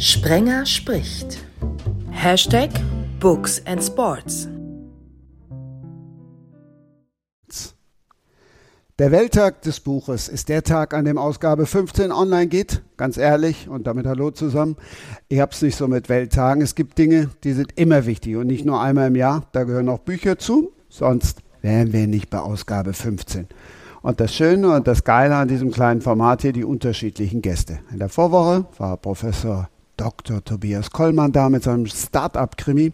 Sprenger spricht. Hashtag Books and Sports. Der Welttag des Buches ist der Tag, an dem Ausgabe 15 online geht. Ganz ehrlich und damit Hallo zusammen. Ich hab's nicht so mit Welttagen. Es gibt Dinge, die sind immer wichtig und nicht nur einmal im Jahr. Da gehören auch Bücher zu. Sonst wären wir nicht bei Ausgabe 15. Und das Schöne und das Geile an diesem kleinen Format hier, die unterschiedlichen Gäste. In der Vorwoche war Professor Dr. Tobias Kollmann da mit seinem Start-up-Krimi.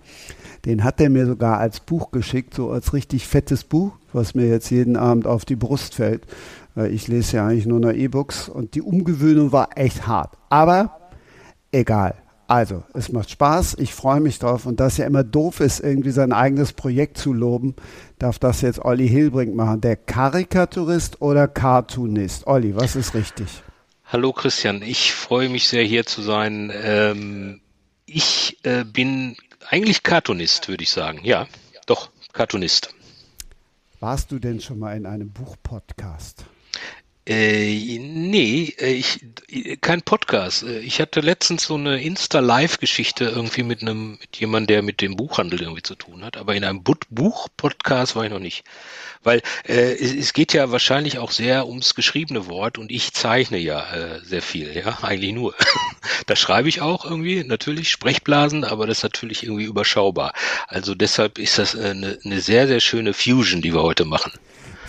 Den hat er mir sogar als Buch geschickt, so als richtig fettes Buch, was mir jetzt jeden Abend auf die Brust fällt. Ich lese ja eigentlich nur noch E-Books und die Umgewöhnung war echt hart. Aber egal. Also, es macht Spaß, ich freue mich drauf und dass ja immer doof ist, irgendwie sein eigenes Projekt zu loben, darf das jetzt Olli Hilbrink machen. Der Karikaturist oder Cartoonist? Olli, was ist richtig? Hallo Christian, ich freue mich sehr hier zu sein. Ähm, ich äh, bin eigentlich Cartoonist, würde ich sagen. Ja, doch, Cartoonist. Warst du denn schon mal in einem Buchpodcast? Äh, nee, äh, ich, kein Podcast. Äh, ich hatte letztens so eine Insta-Live-Geschichte irgendwie mit einem, mit jemandem, der mit dem Buchhandel irgendwie zu tun hat. Aber in einem Buch-Podcast war ich noch nicht. Weil äh, es, es geht ja wahrscheinlich auch sehr ums geschriebene Wort und ich zeichne ja äh, sehr viel, ja, eigentlich nur. da schreibe ich auch irgendwie, natürlich Sprechblasen, aber das ist natürlich irgendwie überschaubar. Also deshalb ist das äh, eine, eine sehr, sehr schöne Fusion, die wir heute machen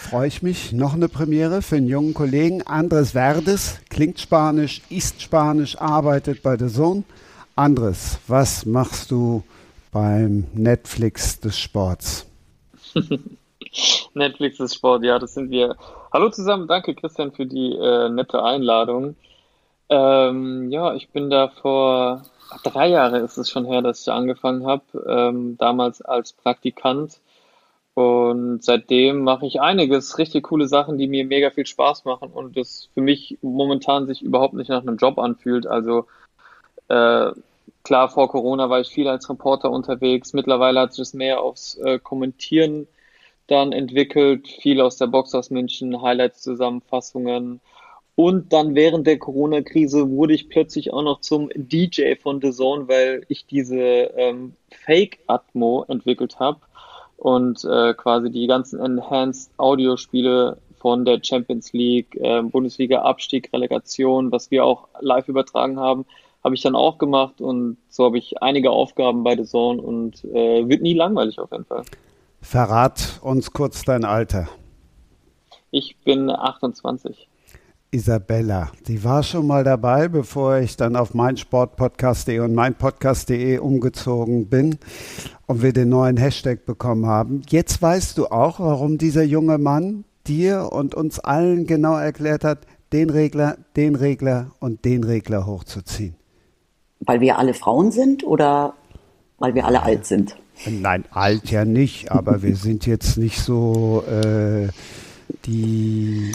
freue ich mich. Noch eine Premiere für einen jungen Kollegen, Andres Verdes, klingt Spanisch, ist Spanisch, arbeitet bei der Sohn. Andres, was machst du beim Netflix des Sports? Netflix des Sports, ja, das sind wir. Hallo zusammen, danke Christian für die äh, nette Einladung. Ähm, ja, ich bin da vor drei Jahren ist es schon her, dass ich angefangen habe, ähm, damals als Praktikant und seitdem mache ich einiges richtig coole Sachen, die mir mega viel Spaß machen und das für mich momentan sich überhaupt nicht nach einem Job anfühlt. Also äh, klar, vor Corona war ich viel als Reporter unterwegs. Mittlerweile hat sich das mehr aufs äh, Kommentieren dann entwickelt, viel aus der Box aus München, Highlights-Zusammenfassungen. Und dann während der Corona-Krise wurde ich plötzlich auch noch zum DJ von The Zone, weil ich diese ähm, Fake-Atmo entwickelt habe und äh, quasi die ganzen Enhanced Audiospiele von der Champions League, äh, Bundesliga Abstieg, Relegation, was wir auch live übertragen haben, habe ich dann auch gemacht und so habe ich einige Aufgaben bei The Zone und äh, wird nie langweilig auf jeden Fall. Verrat uns kurz dein Alter. Ich bin 28. Isabella, die war schon mal dabei, bevor ich dann auf meinsportpodcast.de und meinpodcast.de umgezogen bin und wir den neuen Hashtag bekommen haben. Jetzt weißt du auch, warum dieser junge Mann dir und uns allen genau erklärt hat, den Regler, den Regler und den Regler hochzuziehen. Weil wir alle Frauen sind oder weil wir alle alt sind? Nein, alt ja nicht, aber wir sind jetzt nicht so äh, die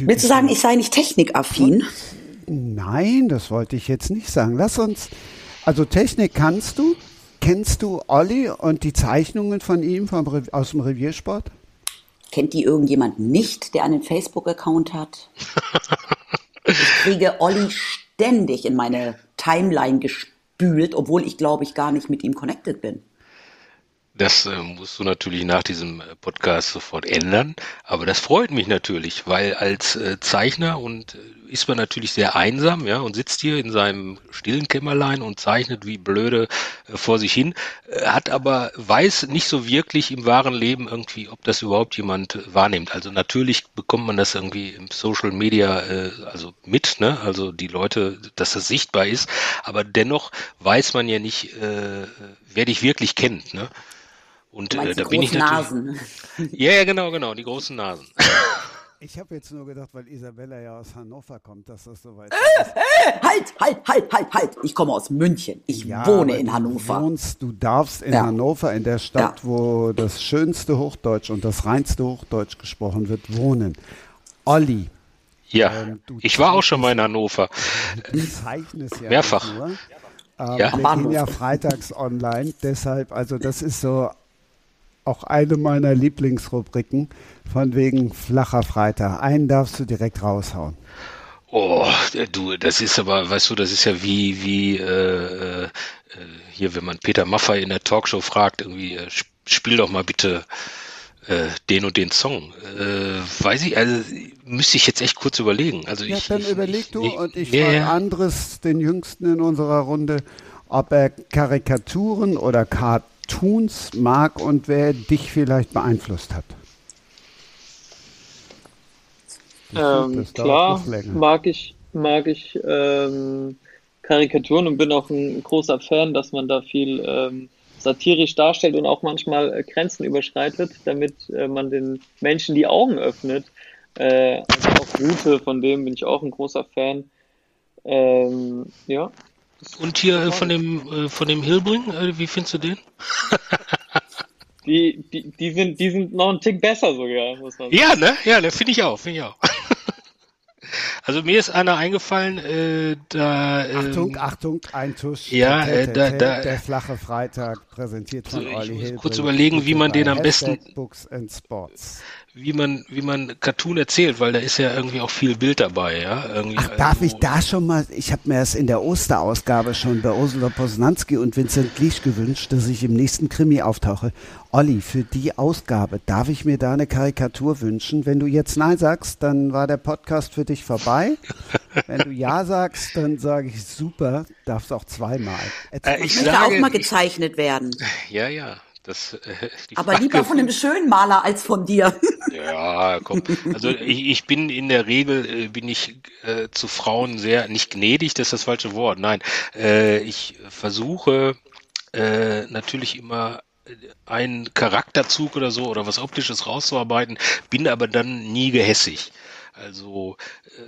Willst du sagen, ich sei nicht technikaffin? Nein, das wollte ich jetzt nicht sagen. Lass uns, also Technik kannst du. Kennst du Olli und die Zeichnungen von ihm vom, aus dem Reviersport? Kennt die irgendjemand nicht, der einen Facebook-Account hat? ich kriege Olli ständig in meine Timeline gespült, obwohl ich glaube ich gar nicht mit ihm connected bin. Das äh, musst du natürlich nach diesem äh, Podcast sofort ändern. Aber das freut mich natürlich, weil als äh, Zeichner und äh, ist man natürlich sehr einsam, ja, und sitzt hier in seinem stillen Kämmerlein und zeichnet wie blöde äh, vor sich hin, äh, hat aber weiß nicht so wirklich im wahren Leben irgendwie, ob das überhaupt jemand wahrnimmt. Also natürlich bekommt man das irgendwie im Social Media also mit, ne, also die Leute, dass das sichtbar ist, aber dennoch weiß man ja nicht, wer dich wirklich kennt, ne? Und äh, da bin ich natürlich. Ja, ja, genau, genau, die großen Nasen. Ich habe jetzt nur gedacht, weil Isabella ja aus Hannover kommt, dass das so weit äh, ist. Äh, halt, halt, halt, halt, halt. Ich komme aus München. Ich ja, wohne in Hannover. Du, wohnst, du darfst in ja. Hannover, in der Stadt, ja. wo das schönste Hochdeutsch und das reinste Hochdeutsch gesprochen wird, wohnen. Olli. Ja, ähm, ich war auch schon mal in Hannover. Du zeichnest ja Mehrfach. Nur. Ähm, ja. Wir gehen ja freitags online, deshalb, also das ist so auch eine meiner Lieblingsrubriken, von wegen flacher Freitag. Einen darfst du direkt raushauen. Oh, du, das ist aber, weißt du, das ist ja wie, wie äh, äh, hier, wenn man Peter Maffay in der Talkshow fragt, irgendwie, äh, spiel doch mal bitte äh, den und den Song. Äh, weiß ich, also müsste ich jetzt echt kurz überlegen. Also ja, ich, dann ich, überleg ich, du ich, und ich ja, frage ja. Andres, den Jüngsten in unserer Runde, ob er Karikaturen oder Cartoons mag und wer dich vielleicht beeinflusst hat. Ähm, klar, mag ich, mag ich ähm, Karikaturen und bin auch ein großer Fan, dass man da viel ähm, satirisch darstellt und auch manchmal äh, Grenzen überschreitet, damit äh, man den Menschen die Augen öffnet. Äh, also auch Gute, von dem bin ich auch ein großer Fan. Ähm, ja. Und hier äh, von dem äh, von dem Hilbring, äh, wie findest du den? Die, die, die sind, die sind noch einen Tick besser sogar, muss man sagen. Ja, ne? Ja, ne, finde ich auch, finde ich auch. Also mir ist einer eingefallen, äh, da ähm, Achtung, Achtung, ein Tusch. ja, äh, da- da- der flache Freitag, präsentiert von So, ich Olli muss kurz überlegen, wie man den am besten- Books and Sports. Wie man wie man Cartoon erzählt, weil da ist ja irgendwie auch viel Bild dabei, ja? Irgendwie, Ach, darf also- ich da schon mal, ich habe mir das in der Osterausgabe schon bei Ursula Posnanski und Vincent Gliesch gewünscht, dass ich im nächsten Krimi auftauche. Olli, für die Ausgabe, darf ich mir da eine Karikatur wünschen? Wenn du jetzt Nein sagst, dann war der Podcast für dich vorbei. Wenn du Ja sagst, dann sage ich super, darfst auch zweimal. Äh, ich Möchte sage, auch mal gezeichnet werden. ja, ja, das äh, Aber Frage- lieber von einem schönen Maler als von dir. Ja, komm. Also ich, ich bin in der Regel äh, bin ich äh, zu Frauen sehr nicht gnädig, das ist das falsche Wort. Nein, äh, ich versuche äh, natürlich immer einen Charakterzug oder so oder was optisches rauszuarbeiten, bin aber dann nie gehässig. Also äh,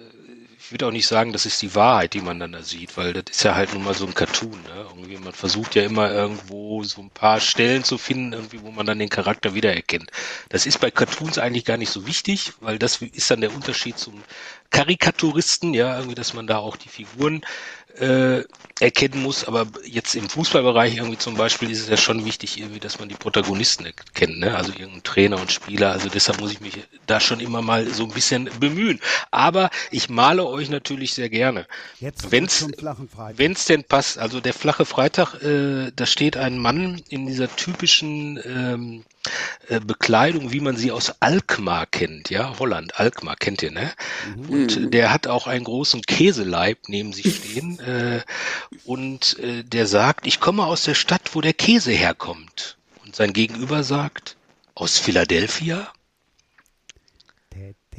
ich würde auch nicht sagen, das ist die Wahrheit, die man dann da sieht, weil das ist ja halt nun mal so ein Cartoon. Ne? Irgendwie, man versucht ja immer irgendwo so ein paar Stellen zu finden, irgendwie, wo man dann den Charakter wiedererkennt. Das ist bei Cartoons eigentlich gar nicht so wichtig, weil das ist dann der Unterschied zum Karikaturisten, ja, irgendwie, dass man da auch die Figuren äh, erkennen muss. Aber jetzt im Fußballbereich irgendwie zum Beispiel ist es ja schon wichtig, irgendwie, dass man die Protagonisten erkennt, ne? Also irgendein Trainer und Spieler. Also deshalb muss ich mich da schon immer mal so ein bisschen bemühen. Aber ich male euch natürlich sehr gerne. Jetzt Wenn's, wenn's denn passt, also der flache Freitag, äh, da steht ein Mann in dieser typischen ähm, äh, Bekleidung, wie man sie aus Alkmaar kennt, ja, Holland, Alkmaar kennt ihr, ne? Und der hat auch einen großen Käseleib neben sich stehen äh, und äh, der sagt, ich komme aus der Stadt, wo der Käse herkommt. Und sein Gegenüber sagt, aus Philadelphia?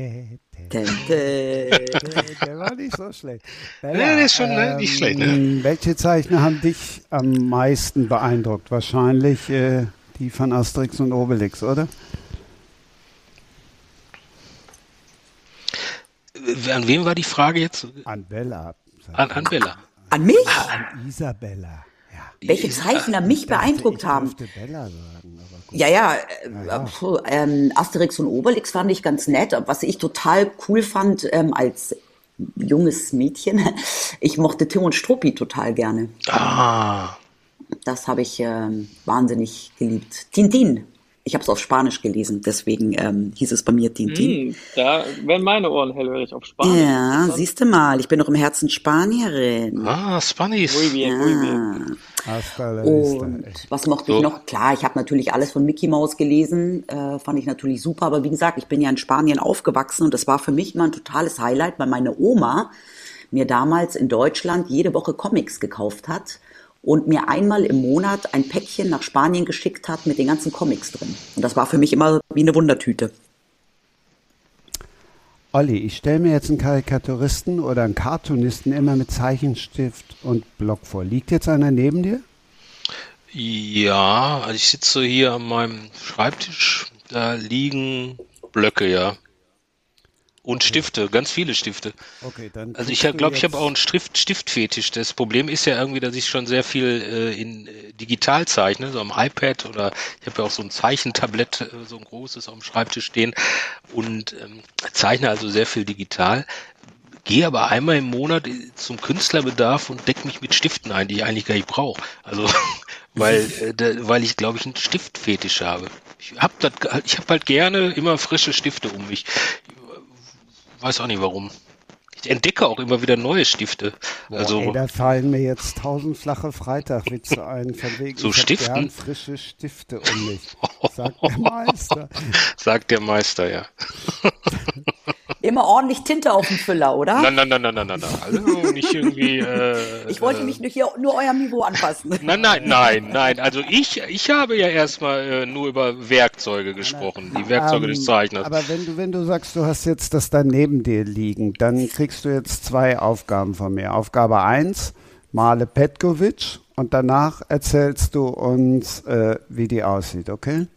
Der war nicht so schlecht. Ja, der ist schon, ne, nicht schlecht, ne? Welche Zeichner haben dich am meisten beeindruckt? Wahrscheinlich äh, die von Asterix und Obelix, oder? An wem war die Frage jetzt? An Bella. An, an Bella. An mich? An Isabella. Ja. Welche Zeichner mich beeindruckt ich haben? sagen, aber gut. Ja, ja, äh, puh, ähm, Asterix und Obelix fand ich ganz nett. Was ich total cool fand ähm, als junges Mädchen, ich mochte Tim und Struppi total gerne. Ah, Das habe ich ähm, wahnsinnig geliebt. Tintin. Ich habe es auf Spanisch gelesen, deswegen ähm, hieß es bei mir Tintin. Hm, da werden meine Ohren hellhörig auf Spanisch. Ja, siehst du mal, ich bin doch im Herzen Spanierin. ah, Spanish. Muy bien, muy bien. Vista. Und ey. was mochte So. ich noch? Klar, ich habe natürlich alles von Mickey Mouse gelesen, äh, fand ich natürlich super. Aber wie gesagt, ich bin ja in Spanien aufgewachsen und das war für mich immer ein totales Highlight, weil meine Oma mir damals in Deutschland jede Woche Comics gekauft hat und mir einmal im Monat ein Päckchen nach Spanien geschickt hat mit den ganzen Comics drin. Und das war für mich immer wie eine Wundertüte. Olli, ich stelle mir jetzt einen Karikaturisten oder einen Cartoonisten immer mit Zeichenstift und Block vor. Liegt jetzt einer neben dir? Ja, also ich sitze hier an meinem Schreibtisch, da liegen Blöcke, ja. Und Stifte, ganz viele Stifte. Okay, dann. Also ich glaube, ich habe auch einen Stift, Stiftfetisch. Das Problem ist ja irgendwie, dass ich schon sehr viel äh, in äh, digital zeichne, so am iPad oder ich habe ja auch so ein Zeichentablett, äh, so ein großes auf dem Schreibtisch stehen und ähm, zeichne also sehr viel digital. Gehe aber einmal im Monat zum Künstlerbedarf und decke mich mit Stiften ein, die ich eigentlich gar nicht brauche. Also weil, äh, da, weil ich glaube ich einen Stiftfetisch habe. Ich habe ich habe halt gerne immer frische Stifte um mich. Ich weiß auch nicht warum. ich entdecke auch immer wieder neue Stifte. Boah, also ey, da fallen mir jetzt tausend flache Freitagwitze ein, von wegen So Stiften? frische Stifte um mich, sagt der Meister. sagt der Meister, ja. Immer ordentlich Tinte auf dem Füller, oder? Nein, nein, nein, nein, nein, nein, nein. Also nicht irgendwie. Äh, ich wollte äh, mich nur hier nur eurem Niveau anpassen. Nein, nein, nein, nein. Also ich, ich habe ja erstmal äh, nur über Werkzeuge gesprochen, die Werkzeuge des Ähm, Zeichners. Aber wenn du, wenn du sagst, du hast jetzt das da neben dir liegen, dann kriegst du jetzt zwei Aufgaben von mir. Aufgabe eins: male Petkovic und danach erzählst du uns, äh, wie die aussieht, okay?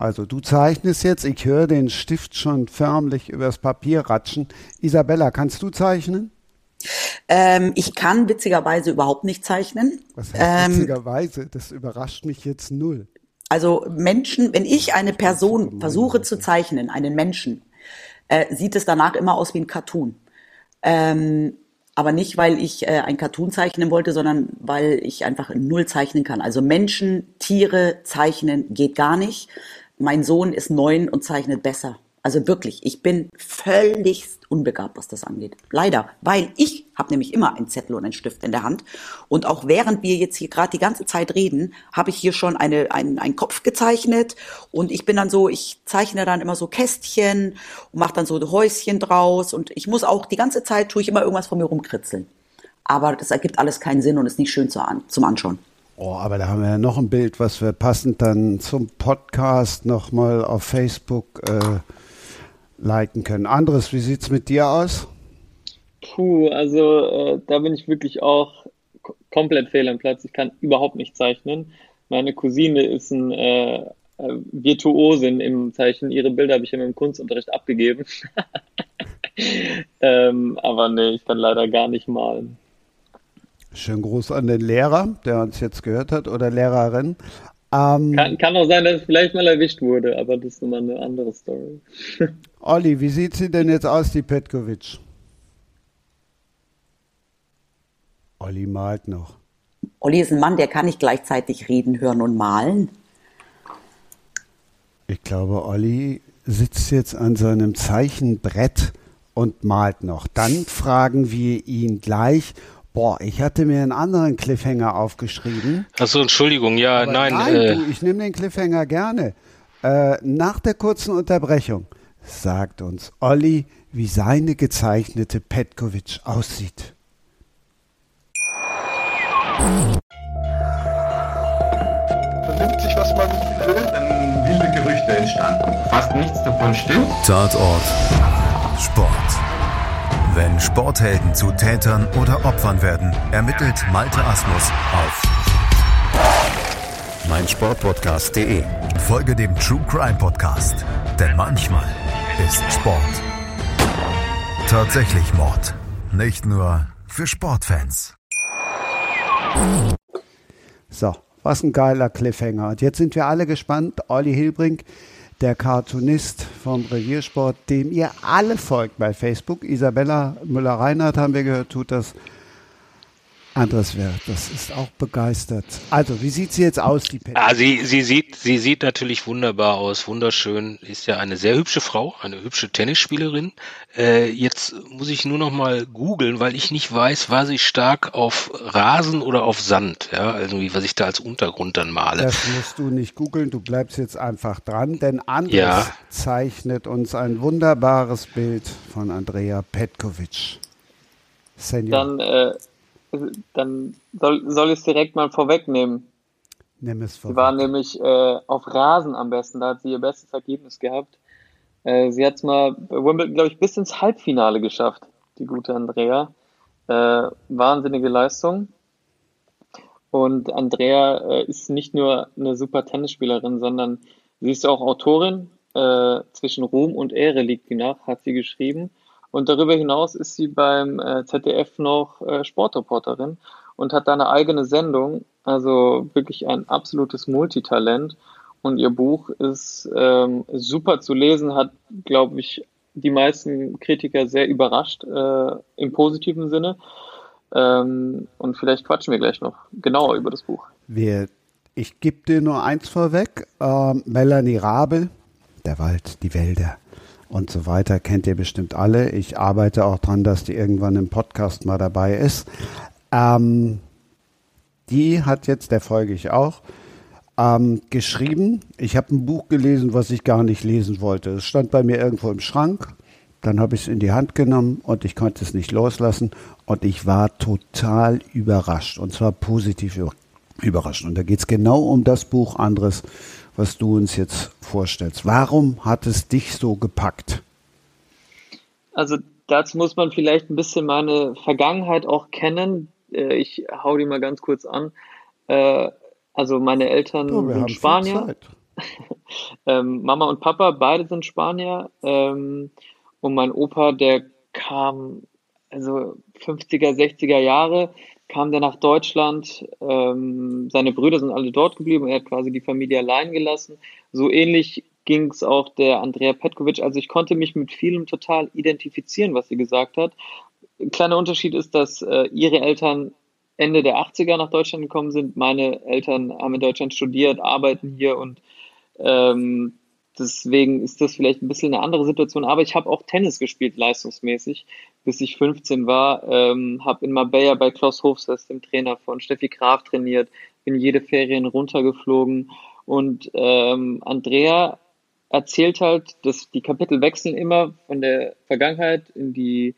Also du zeichnest jetzt, ich höre den Stift schon förmlich übers Papier ratschen. Isabella, kannst du zeichnen? Ähm, ich kann witzigerweise überhaupt nicht zeichnen. Was heißt Ähm, witzigerweise? Das überrascht mich jetzt null. Also Menschen, wenn ich eine Person versuche zu zeichnen, einen Menschen, äh, sieht es danach immer aus wie ein Cartoon. Ähm, aber nicht, weil ich äh, ein Cartoon zeichnen wollte, sondern weil ich einfach null zeichnen kann. Also Menschen, Tiere zeichnen geht gar nicht. Mein Sohn ist neun und zeichnet besser. Also wirklich, ich bin völlig unbegabt, was das angeht. Leider, weil ich habe nämlich immer einen Zettel und einen Stift in der Hand. Und auch während wir jetzt hier gerade die ganze Zeit reden, habe ich hier schon eine, einen, einen Kopf gezeichnet. Und ich bin dann so, ich zeichne dann immer so Kästchen und mache dann so Häuschen draus. Und ich muss auch die ganze Zeit, tue ich immer irgendwas von mir rumkritzeln. Aber das ergibt alles keinen Sinn und ist nicht schön zum Anschauen. Oh, aber da haben wir ja noch ein Bild, was wir passend dann zum Podcast nochmal auf Facebook äh, liken können. Andres, wie sieht's mit dir aus? Puh, also äh, da bin ich wirklich auch komplett fehl am Platz. Ich kann überhaupt nicht zeichnen. Meine Cousine ist ein äh, äh, Virtuosin im Zeichnen. Ihre Bilder habe ich immer im Kunstunterricht abgegeben. ähm, aber nee, ich kann leider gar nicht malen. Schönen Gruß an den Lehrer, der uns jetzt gehört hat, oder Lehrerin. Ähm, Kann, kann auch sein, dass es vielleicht mal erwischt wurde, aber das ist nochmal eine andere Story. Olli, wie sieht sie denn jetzt aus, die Petkovic? Olli malt noch. Olli ist ein Mann, der kann nicht gleichzeitig reden, hören und malen. Ich glaube, Olli sitzt jetzt an seinem Zeichenbrett und malt noch. Dann fragen wir ihn gleich. Boah, ich hatte mir einen anderen Cliffhanger aufgeschrieben. Achso, Entschuldigung, ja, Aber nein, nein äh, du, ich nehme den Cliffhanger gerne. Äh, nach der kurzen Unterbrechung sagt uns Olli, wie seine gezeichnete Petkovic aussieht. vernimmt sich, was man will, dann wilde Gerüchte entstanden. Fast nichts davon stimmt. Tatort Sport. Wenn Sporthelden zu Tätern oder Opfern werden, ermittelt Malte Asmus auf meinsportpodcast.de. Folge dem True Crime Podcast, denn manchmal ist Sport tatsächlich Mord. Nicht nur für Sportfans. So, was ein geiler Cliffhanger. Und jetzt sind wir alle gespannt. Olli Hilbrink, der Cartoonist vom Reviersport, dem ihr alle folgt bei Facebook. Isabella Müller-Reinhardt haben wir gehört, tut das. Andres Wert, das ist auch begeistert. Also, wie sieht sie jetzt aus, die Pet? Ah, sie, sie sieht, sie sieht natürlich wunderbar aus, wunderschön. Ist ja eine sehr hübsche Frau, eine hübsche Tennisspielerin. Äh, jetzt muss ich nur noch mal googeln, weil ich nicht weiß, war sie stark auf Rasen oder auf Sand, ja, also wie was ich da als Untergrund dann male. Das musst du nicht googeln, du bleibst jetzt einfach dran, denn Andres Ja. zeichnet uns ein wunderbares Bild von Andrea Petkovic. Senior, Dann, äh, dann soll, soll ich es direkt mal vorwegnehmen. nimm es Sie vor. war nämlich äh, auf Rasen am besten, da hat sie ihr bestes Ergebnis gehabt. Äh, sie hat es mal bei Wimbledon, glaube ich, bis ins Halbfinale geschafft, die gute Andrea. Äh, wahnsinnige Leistung. Und Andrea äh, ist nicht nur eine super Tennisspielerin, sondern sie ist auch Autorin. Äh, zwischen Ruhm und Ehre liegt die nach, hat sie geschrieben. Und darüber hinaus ist sie beim äh, ZDF noch äh, Sportreporterin und hat da eine eigene Sendung. Also wirklich ein absolutes Multitalent. Und ihr Buch ist ähm, super zu lesen, hat, glaube ich, die meisten Kritiker sehr überrascht, äh, im positiven Sinne. Ähm, und vielleicht quatschen wir gleich noch genauer über das Buch. Wir, ich gebe dir nur eins vorweg. Ähm, Melanie Rabel, der Wald, die Wälder. Und so weiter. Kennt ihr bestimmt alle. Ich arbeite auch dran, dass die irgendwann im Podcast mal dabei ist. Ähm, die hat jetzt, der folge ich auch, ähm, geschrieben. Ich habe ein Buch gelesen, was ich gar nicht lesen wollte. Es stand bei mir irgendwo im Schrank. Dann habe ich es in die Hand genommen und ich konnte es nicht loslassen. Und ich war total überrascht. Und zwar positiv überrascht. Und da geht es genau um das Buch anderes, was du uns jetzt vorstellst. Warum hat es dich so gepackt? Also dazu muss man vielleicht ein bisschen meine Vergangenheit auch kennen. Äh, ich hau die mal ganz kurz an. Äh, also meine Eltern oh, sind Spanier. ähm, Mama und Papa, beide sind Spanier. Ähm, und mein Opa, der kam, also 50er, 60er Jahre, kam der nach Deutschland. Ähm, seine Brüder sind alle dort geblieben. Er hat quasi die Familie allein gelassen. So ähnlich ging es auch der Andrea Petkovic. Also ich konnte mich mit vielem total identifizieren, was sie gesagt hat. Ein kleiner Unterschied ist, dass äh, ihre Eltern Ende der 80er nach Deutschland gekommen sind. Meine Eltern haben in Deutschland studiert, arbeiten hier und ähm, deswegen ist das vielleicht ein bisschen eine andere Situation. Aber ich habe auch Tennis gespielt, leistungsmäßig, bis ich 15 war. Ähm, habe in Marbella bei Klaus Hofsess, dem Trainer von Steffi Graf, trainiert, bin jede Ferien runtergeflogen. Und ähm, Andrea erzählt halt, dass die Kapitel wechseln immer von der Vergangenheit in die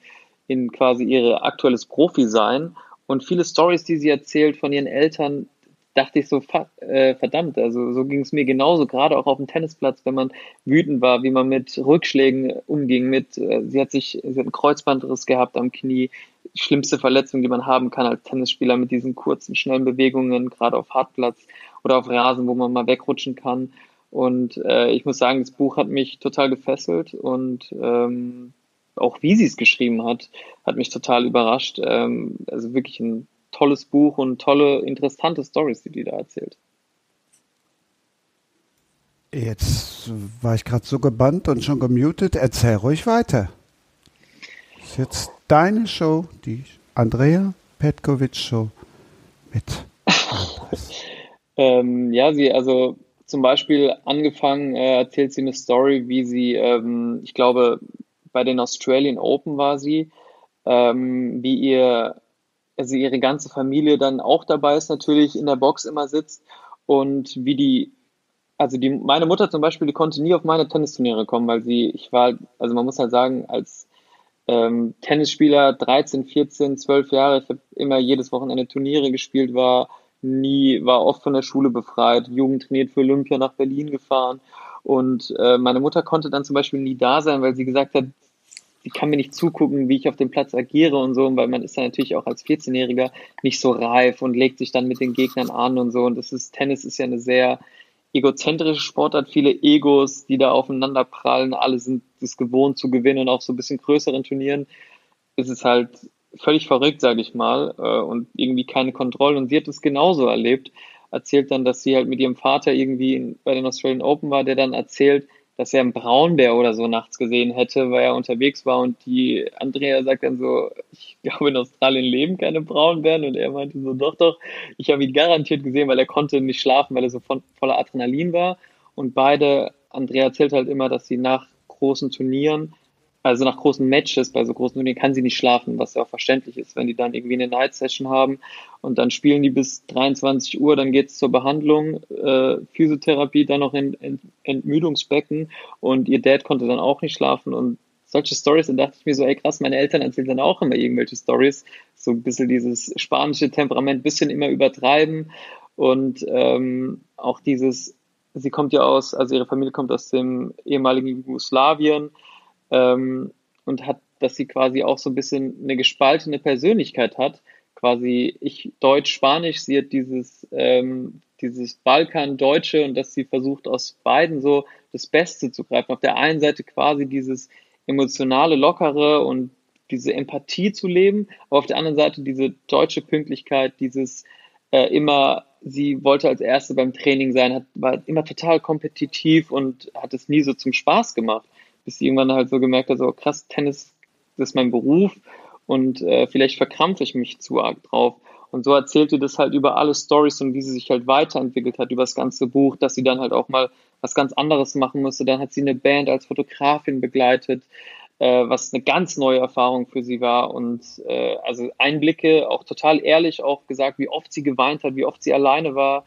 in quasi ihre aktuelles Profi-Sein. Und viele Stories, die sie erzählt von ihren Eltern, dachte ich so, äh, verdammt, also so ging es mir genauso, gerade auch auf dem Tennisplatz, wenn man wütend war, wie man mit Rückschlägen umging, mit, äh, sie hat sich, sie hat einen Kreuzbandriss gehabt am Knie, schlimmste Verletzung, die man haben kann als Tennisspieler mit diesen kurzen, schnellen Bewegungen, gerade auf Hartplatz oder auf Rasen, wo man mal wegrutschen kann. Und äh, ich muss sagen, das Buch hat mich total gefesselt und ähm, auch wie sie es geschrieben hat, hat mich total überrascht. Ähm, also wirklich ein tolles Buch und tolle, interessante Stories, die die da erzählt. Jetzt war ich gerade so gebannt und schon gemutet. Erzähl ruhig weiter. Das ist jetzt deine Show, die Andrea Petkovic Show mit. ähm, ja, sie, also zum Beispiel angefangen äh, erzählt sie eine Story, wie sie, ähm, ich glaube, bei den Australian Open war sie, ähm, wie ihr, also ihre ganze Familie dann auch dabei ist, natürlich in der Box immer sitzt und wie die, also die, meine Mutter zum Beispiel, die konnte nie auf meine Tennisturniere kommen, weil sie, ich war, also man muss halt sagen, als ähm, Tennisspieler 13, 14, 12 Jahre, ich habe immer jedes Wochenende Turniere gespielt, war nie, war oft von der Schule befreit, Jugend trainiert für Olympia nach Berlin gefahren und äh, meine Mutter konnte dann zum Beispiel nie da sein, weil sie gesagt hat, sie kann mir nicht zugucken, wie ich auf dem Platz agiere und so, weil man ist dann natürlich auch als 14-Jähriger nicht so reif und legt sich dann mit den Gegnern an und so. Und das ist, Tennis ist ja eine sehr egozentrische Sportart, viele Egos, die da aufeinander prallen, alle sind es gewohnt zu gewinnen und auch so ein bisschen größeren Turnieren. Es ist halt völlig verrückt, sage ich mal, äh, und irgendwie keine Kontrolle. Und sie hat es genauso erlebt erzählt dann, dass sie halt mit ihrem Vater irgendwie bei den Australian Open war, der dann erzählt, dass er einen Braunbär oder so nachts gesehen hätte, weil er unterwegs war und die Andrea sagt dann so, ich glaube in Australien leben keine Braunbären und er meinte so, doch, doch, ich habe ihn garantiert gesehen, weil er konnte nicht schlafen, weil er so von, voller Adrenalin war. Und beide, Andrea erzählt halt immer, dass sie nach großen Turnieren also nach großen Matches, bei so großen Turnieren kann sie nicht schlafen, was ja auch verständlich ist, wenn die dann irgendwie eine Night Session haben und dann spielen die bis 23 Uhr, dann geht's zur Behandlung, äh, Physiotherapie, dann noch in, in Entmüdungsbecken und ihr Dad konnte dann auch nicht schlafen und solche Stories, dann dachte ich mir so, ey krass, meine Eltern erzählen dann auch immer irgendwelche Stories, so ein bisschen dieses spanische Temperament, bisschen immer übertreiben und ähm, auch dieses, sie kommt ja aus, also ihre Familie kommt aus dem ehemaligen Jugoslawien, ähm, und hat, dass sie quasi auch so ein bisschen eine gespaltene Persönlichkeit hat. Quasi ich Deutsch, Spanisch, sie hat dieses, ähm, dieses Balkan-Deutsche und dass sie versucht aus beiden so das Beste zu greifen. Auf der einen Seite quasi dieses emotionale, lockere und diese Empathie zu leben, aber auf der anderen Seite diese deutsche Pünktlichkeit, dieses äh, immer, sie wollte als Erste beim Training sein, hat, war immer total kompetitiv und hat es nie so zum Spaß gemacht bis sie irgendwann halt so gemerkt hat, so krass, Tennis, das ist mein Beruf und äh, vielleicht verkrampfe ich mich zu arg drauf. Und so erzählt ihr das halt über alle Stories und wie sie sich halt weiterentwickelt hat über das ganze Buch, dass sie dann halt auch mal was ganz anderes machen musste. Dann hat sie eine Band als Fotografin begleitet, äh, was eine ganz neue Erfahrung für sie war. Und äh, also Einblicke, auch total ehrlich auch gesagt, wie oft sie geweint hat, wie oft sie alleine war.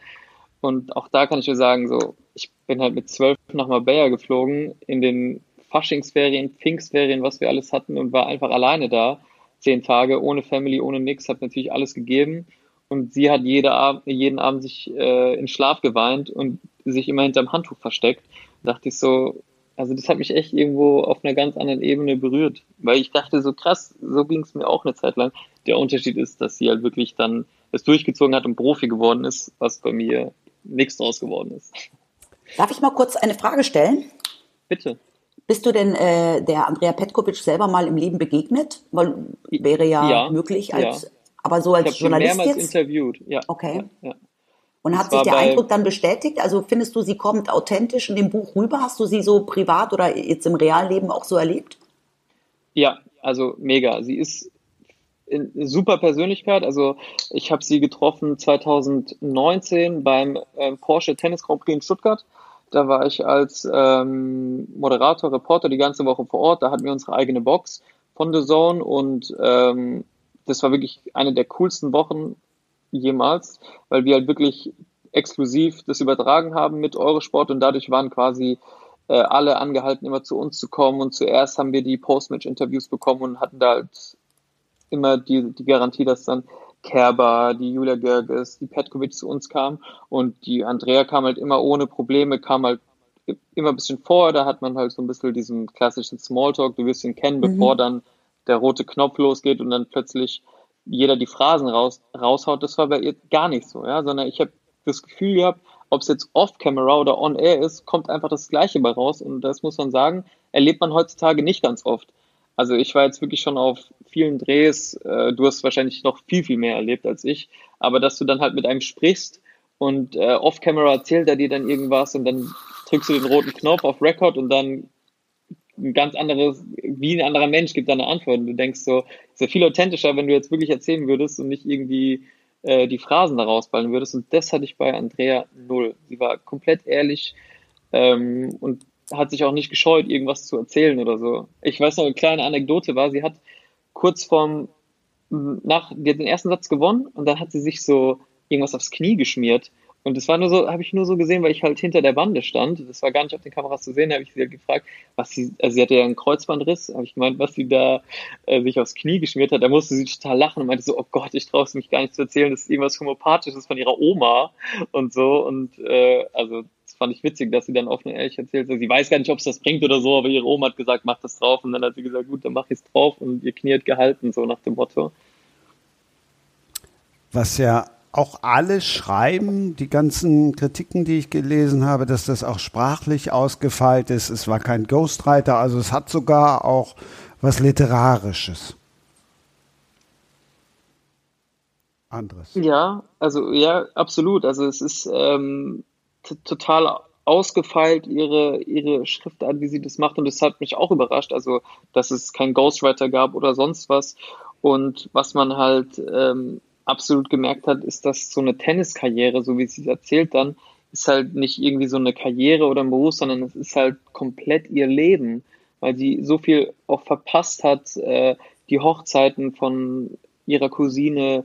Und auch da kann ich nur sagen, so, ich bin halt mit zwölf nach Marbella geflogen in den Faschingsferien, Pfingstferien, was wir alles hatten und war einfach alleine da. Zehn Tage ohne Family, ohne nix, hat natürlich alles gegeben. Und sie hat jede Ab jeden Abend sich äh, in Schlaf geweint und sich immer hinterm Handtuch versteckt. Da dachte ich so, also das hat mich echt irgendwo auf einer ganz anderen Ebene berührt. Weil ich dachte so krass, so ging es mir auch eine Zeit lang. Der Unterschied ist, dass sie halt wirklich dann es durchgezogen hat und Profi geworden ist, was bei mir nichts draus geworden ist. Darf ich mal kurz eine Frage stellen? Bitte. Bist du denn äh, der Andrea Petkovic selber mal im Leben begegnet? Weil wäre ja, Ja, möglich als, ja. aber so als ich habe sie Journalist mehrmals jetzt. interviewt. Ja. Okay. Ja. Und Das hat sich der Eindruck dann bestätigt? Also findest du, sie kommt authentisch in dem Buch rüber? Hast du sie so privat oder jetzt im Realleben auch so erlebt? Ja, also mega. Sie ist eine super Persönlichkeit. Also ich habe sie getroffen 2019 beim ähm, Porsche Tennis Grand Prix in Stuttgart. Da war ich als ähm, Moderator, Reporter die ganze Woche vor Ort. Da hatten wir unsere eigene Box von The Zone und ähm, das war wirklich eine der coolsten Wochen jemals, weil wir halt wirklich exklusiv das übertragen haben mit Eurosport und dadurch waren quasi äh, alle angehalten, immer zu uns zu kommen und zuerst haben wir die Postmatch-Interviews bekommen und hatten da halt immer die, die Garantie, dass dann Kerber, die Julia Görges, die Petkovic zu uns kam und die Andrea kam halt immer ohne Probleme, kam halt immer ein bisschen vor, da hat man halt so ein bisschen diesen klassischen Smalltalk, du wirst ihn kennen, bevor dann der rote Knopf losgeht und dann plötzlich jeder die Phrasen raus, raushaut. Das war bei ihr gar nicht so, ja, sondern ich habe das Gefühl gehabt, ob es jetzt off-camera oder on-air ist, kommt einfach das Gleiche bei raus und das muss man sagen, erlebt man heutzutage nicht ganz oft. Also ich war jetzt wirklich schon auf vielen Drehs, äh, du hast wahrscheinlich noch viel, viel mehr erlebt als ich, aber dass du dann halt mit einem sprichst und äh, off-camera erzählt er dir dann irgendwas und dann drückst du den roten Knopf auf Record und dann ein ganz anderes, wie ein anderer Mensch gibt da eine Antwort. Und du denkst so, ist ja viel authentischer, wenn du jetzt wirklich erzählen würdest und nicht irgendwie äh, die Phrasen da rausballen würdest. Und das hatte ich bei Andrea null. Sie war komplett ehrlich ähm, und hat sich auch nicht gescheut, irgendwas zu erzählen oder so. Ich weiß noch, eine kleine Anekdote war, sie hat kurz vorm, nach, die hat den ersten Satz gewonnen und dann hat sie sich so irgendwas aufs Knie geschmiert. Und das war nur so, habe ich nur so gesehen, weil ich halt hinter der Bande stand. Das war gar nicht auf den Kameras zu sehen. Da habe ich sie halt gefragt, was sie, also sie hatte ja einen Kreuzbandriss, habe ich gemeint, was sie da äh, sich aufs Knie geschmiert hat. Da musste sie total lachen und meinte so, oh Gott, ich traue es mich gar nicht zu erzählen, das ist irgendwas Homopathisches von ihrer Oma und so. Und äh, also fand ich witzig, dass sie dann offen und ehrlich erzählt. hat. Sie weiß gar nicht, ob es das bringt oder so, aber ihre Oma hat gesagt, mach das drauf. Und dann hat sie gesagt, gut, dann mach ich es drauf und ihr Knie hat gehalten, so nach dem Motto. Was ja auch alle schreiben, die ganzen Kritiken, die ich gelesen habe, dass das auch sprachlich ausgefeilt ist. Es war kein Ghostwriter, also es hat sogar auch was Literarisches. Anderes. Ja, also ja, absolut. Also es ist ähm, total ausgefeilt, ihre, ihre Schriftart, wie sie das macht. Und das hat mich auch überrascht. Also, dass es keinen Ghostwriter gab oder sonst was. Und was man halt ähm, absolut gemerkt hat, ist, dass so eine Tenniskarriere, so wie sie es erzählt dann, ist halt nicht irgendwie so eine Karriere oder ein Beruf, sondern es ist halt komplett ihr Leben, weil sie so viel auch verpasst hat, äh, die Hochzeiten von ihrer Cousine,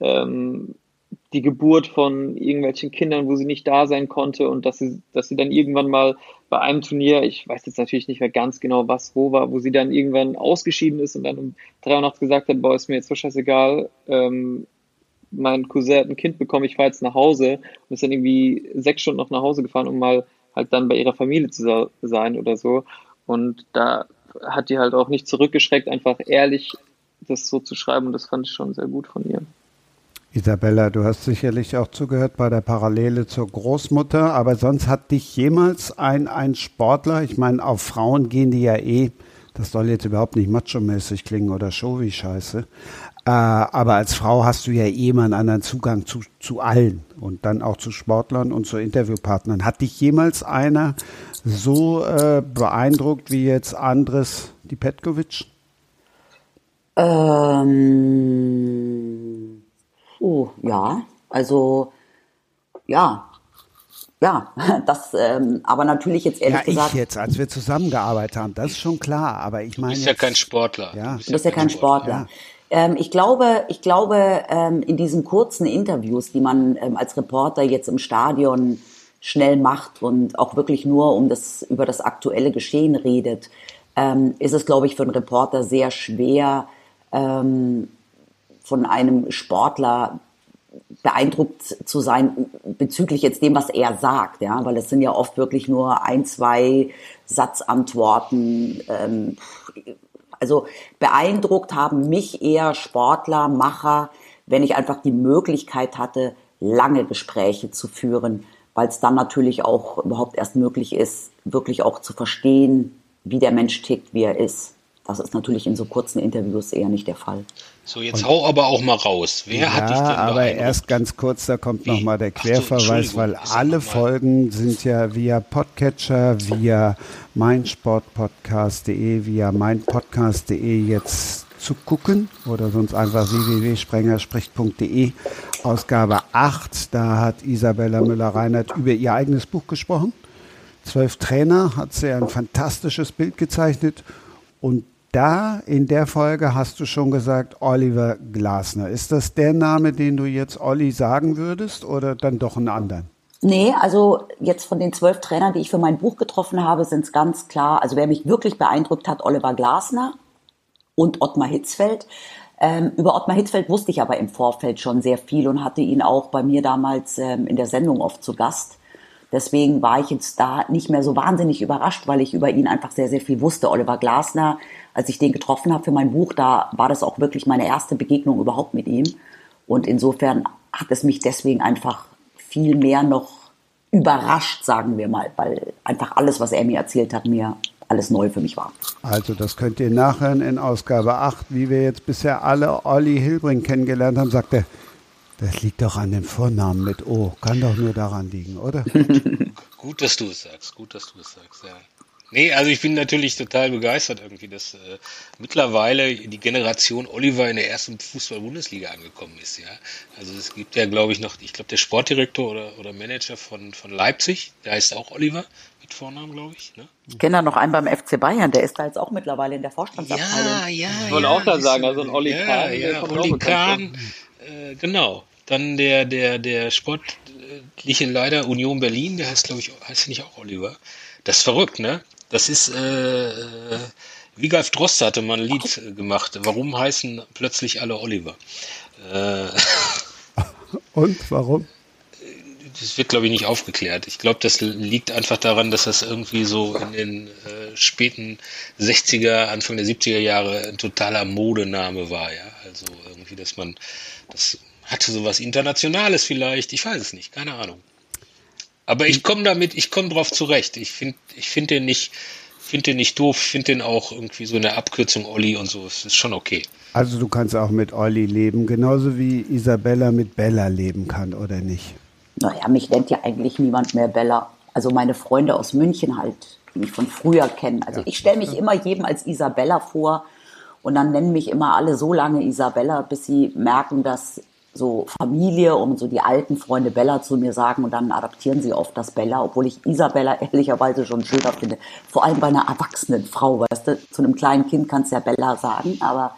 ähm, die Geburt von irgendwelchen Kindern, wo sie nicht da sein konnte und dass sie, dass sie dann irgendwann mal bei einem Turnier, ich weiß jetzt natürlich nicht mehr ganz genau, was wo war, wo sie dann irgendwann ausgeschieden ist und dann um drei Uhr nachts gesagt hat, boah, ist mir jetzt so scheißegal, ähm, mein Cousin hat ein Kind bekommen, ich fahre jetzt nach Hause und ist dann irgendwie sechs Stunden noch nach Hause gefahren, um mal halt dann bei ihrer Familie zu sein oder so. Und da hat die halt auch nicht zurückgeschreckt, einfach ehrlich das so zu schreiben und das fand ich schon sehr gut von ihr. Isabella, du hast sicherlich auch zugehört bei der Parallele zur Großmutter, aber sonst hat dich jemals ein, ein Sportler, ich meine, auf Frauen gehen die ja eh, das soll jetzt überhaupt nicht macho-mäßig klingen oder show wie scheiße, äh, aber als Frau hast du ja eh immer einen anderen Zugang zu, zu allen und dann auch zu Sportlern und zu Interviewpartnern. Hat dich jemals einer so äh, beeindruckt wie jetzt Andres die Petkovic? Ähm, oh, ja, also ja, ja, das, ähm, aber natürlich jetzt ehrlich ja, ich gesagt. jetzt, als wir zusammengearbeitet haben, das ist schon klar. Aber ich meine. Du bist ja kein Sportler. Ja. Du bist ja kein Sportler. Ähm, ich glaube, ich glaube, ähm, in diesen kurzen Interviews, die man ähm, als Reporter jetzt im Stadion schnell macht und auch wirklich nur um das über das aktuelle Geschehen redet, ähm, ist es, glaube ich, für einen Reporter sehr schwer, ähm, von einem Sportler beeindruckt zu sein bezüglich jetzt dem, was er sagt, ja, weil es sind ja oft wirklich nur ein, zwei Satzantworten. Ähm, also beeindruckt haben mich eher Sportler, Macher, wenn ich einfach die Möglichkeit hatte, lange Gespräche zu führen, weil es dann natürlich auch überhaupt erst möglich ist, wirklich auch zu verstehen, wie der Mensch tickt, wie er ist. Das ist natürlich in so kurzen Interviews eher nicht der Fall. So, jetzt hau aber auch mal raus. Wer ja, hat dich denn aber erst ganz kurz, da kommt nochmal der so, Querverweis, Entschuldigung, weil alle Folgen sind ja via Podcatcher, via meinsportpodcast.de, via meinpodcast.de jetzt zu gucken oder sonst einfach www.sprengerspricht.de. Ausgabe 8, da hat Isabella Müller-Reinhardt über ihr eigenes Buch gesprochen. Zwölf Trainer hat sie ein fantastisches Bild gezeichnet und da in der Folge hast du schon gesagt Oliver Glasner. Ist das der Name, den du jetzt Olli sagen würdest oder dann doch einen anderen? Nee, also jetzt von den zwölf Trainern, die ich für mein Buch getroffen habe, sind es ganz klar, also wer mich wirklich beeindruckt hat, Oliver Glasner und Ottmar Hitzfeld. Ähm, über Ottmar Hitzfeld wusste ich aber im Vorfeld schon sehr viel und hatte ihn auch bei mir damals ähm, in der Sendung oft zu Gast. Deswegen war ich jetzt da nicht mehr so wahnsinnig überrascht, weil ich über ihn einfach sehr, sehr viel wusste. Oliver Glasner, als ich den getroffen habe für mein Buch, da war das auch wirklich meine erste Begegnung überhaupt mit ihm. Und insofern hat es mich deswegen einfach viel mehr noch überrascht, sagen wir mal, weil einfach alles, was er mir erzählt hat, mir alles neu für mich war. Also das könnt ihr nachhören in Ausgabe 8, wie wir jetzt bisher alle Olli Hilbring kennengelernt haben, sagt er, das liegt doch an dem Vornamen mit O. Kann doch nur daran liegen, oder? Gut, dass du es sagst. Gut, dass du es sagst, ja. Nee, also ich bin natürlich total begeistert irgendwie, dass äh, mittlerweile die Generation Oliver in der ersten Fußball-Bundesliga angekommen ist, ja. Also es gibt ja, glaube ich, noch, ich glaube, der Sportdirektor oder, oder Manager von, von Leipzig, der heißt auch Oliver mit Vornamen, glaube ich, ne? Ich kenne da noch einen beim FC Bayern, der ist da jetzt auch mittlerweile in der Vorstandsabteilung. Ja, ja, Ich wollte ja, auch da sagen, also ein Olli ja, Kahn, Ja, Olli Kahn, äh, genau. Dann der, der, der sportliche Leiter Union Berlin, der heißt, glaube ich, heißt nicht auch Oliver. Das ist verrückt, ne? Das ist, äh, äh, Wigalf Drost hatte mal ein Lied gemacht. Warum heißen plötzlich alle Oliver? Äh, Und warum? das wird, glaube ich, nicht aufgeklärt. Ich glaube, das liegt einfach daran, dass das irgendwie so in den äh, späten 60er, Anfang der 70er Jahre ein totaler Modename war, ja. Also irgendwie, dass man, das hatte sowas Internationales vielleicht, ich weiß es nicht, keine Ahnung. Aber ich komme damit, ich komme drauf zurecht. Ich finde, ich finde den nicht, finde den nicht doof, finde den auch irgendwie so eine Abkürzung Olli und so, es ist schon okay. Also du kannst auch mit Olli leben, genauso wie Isabella mit Bella leben kann, oder nicht? Naja, mich nennt ja eigentlich niemand mehr Bella. Also meine Freunde aus München halt, die mich von früher kennen. Also ich stelle mich immer jedem als Isabella vor und dann nennen mich immer alle so lange Isabella, bis sie merken, dass so Familie und so die alten Freunde Bella zu mir sagen und dann adaptieren sie oft das Bella, obwohl ich Isabella ehrlicherweise schon schöner finde. Vor allem bei einer erwachsenen Frau, weißt du, zu einem kleinen Kind kannst du ja Bella sagen, aber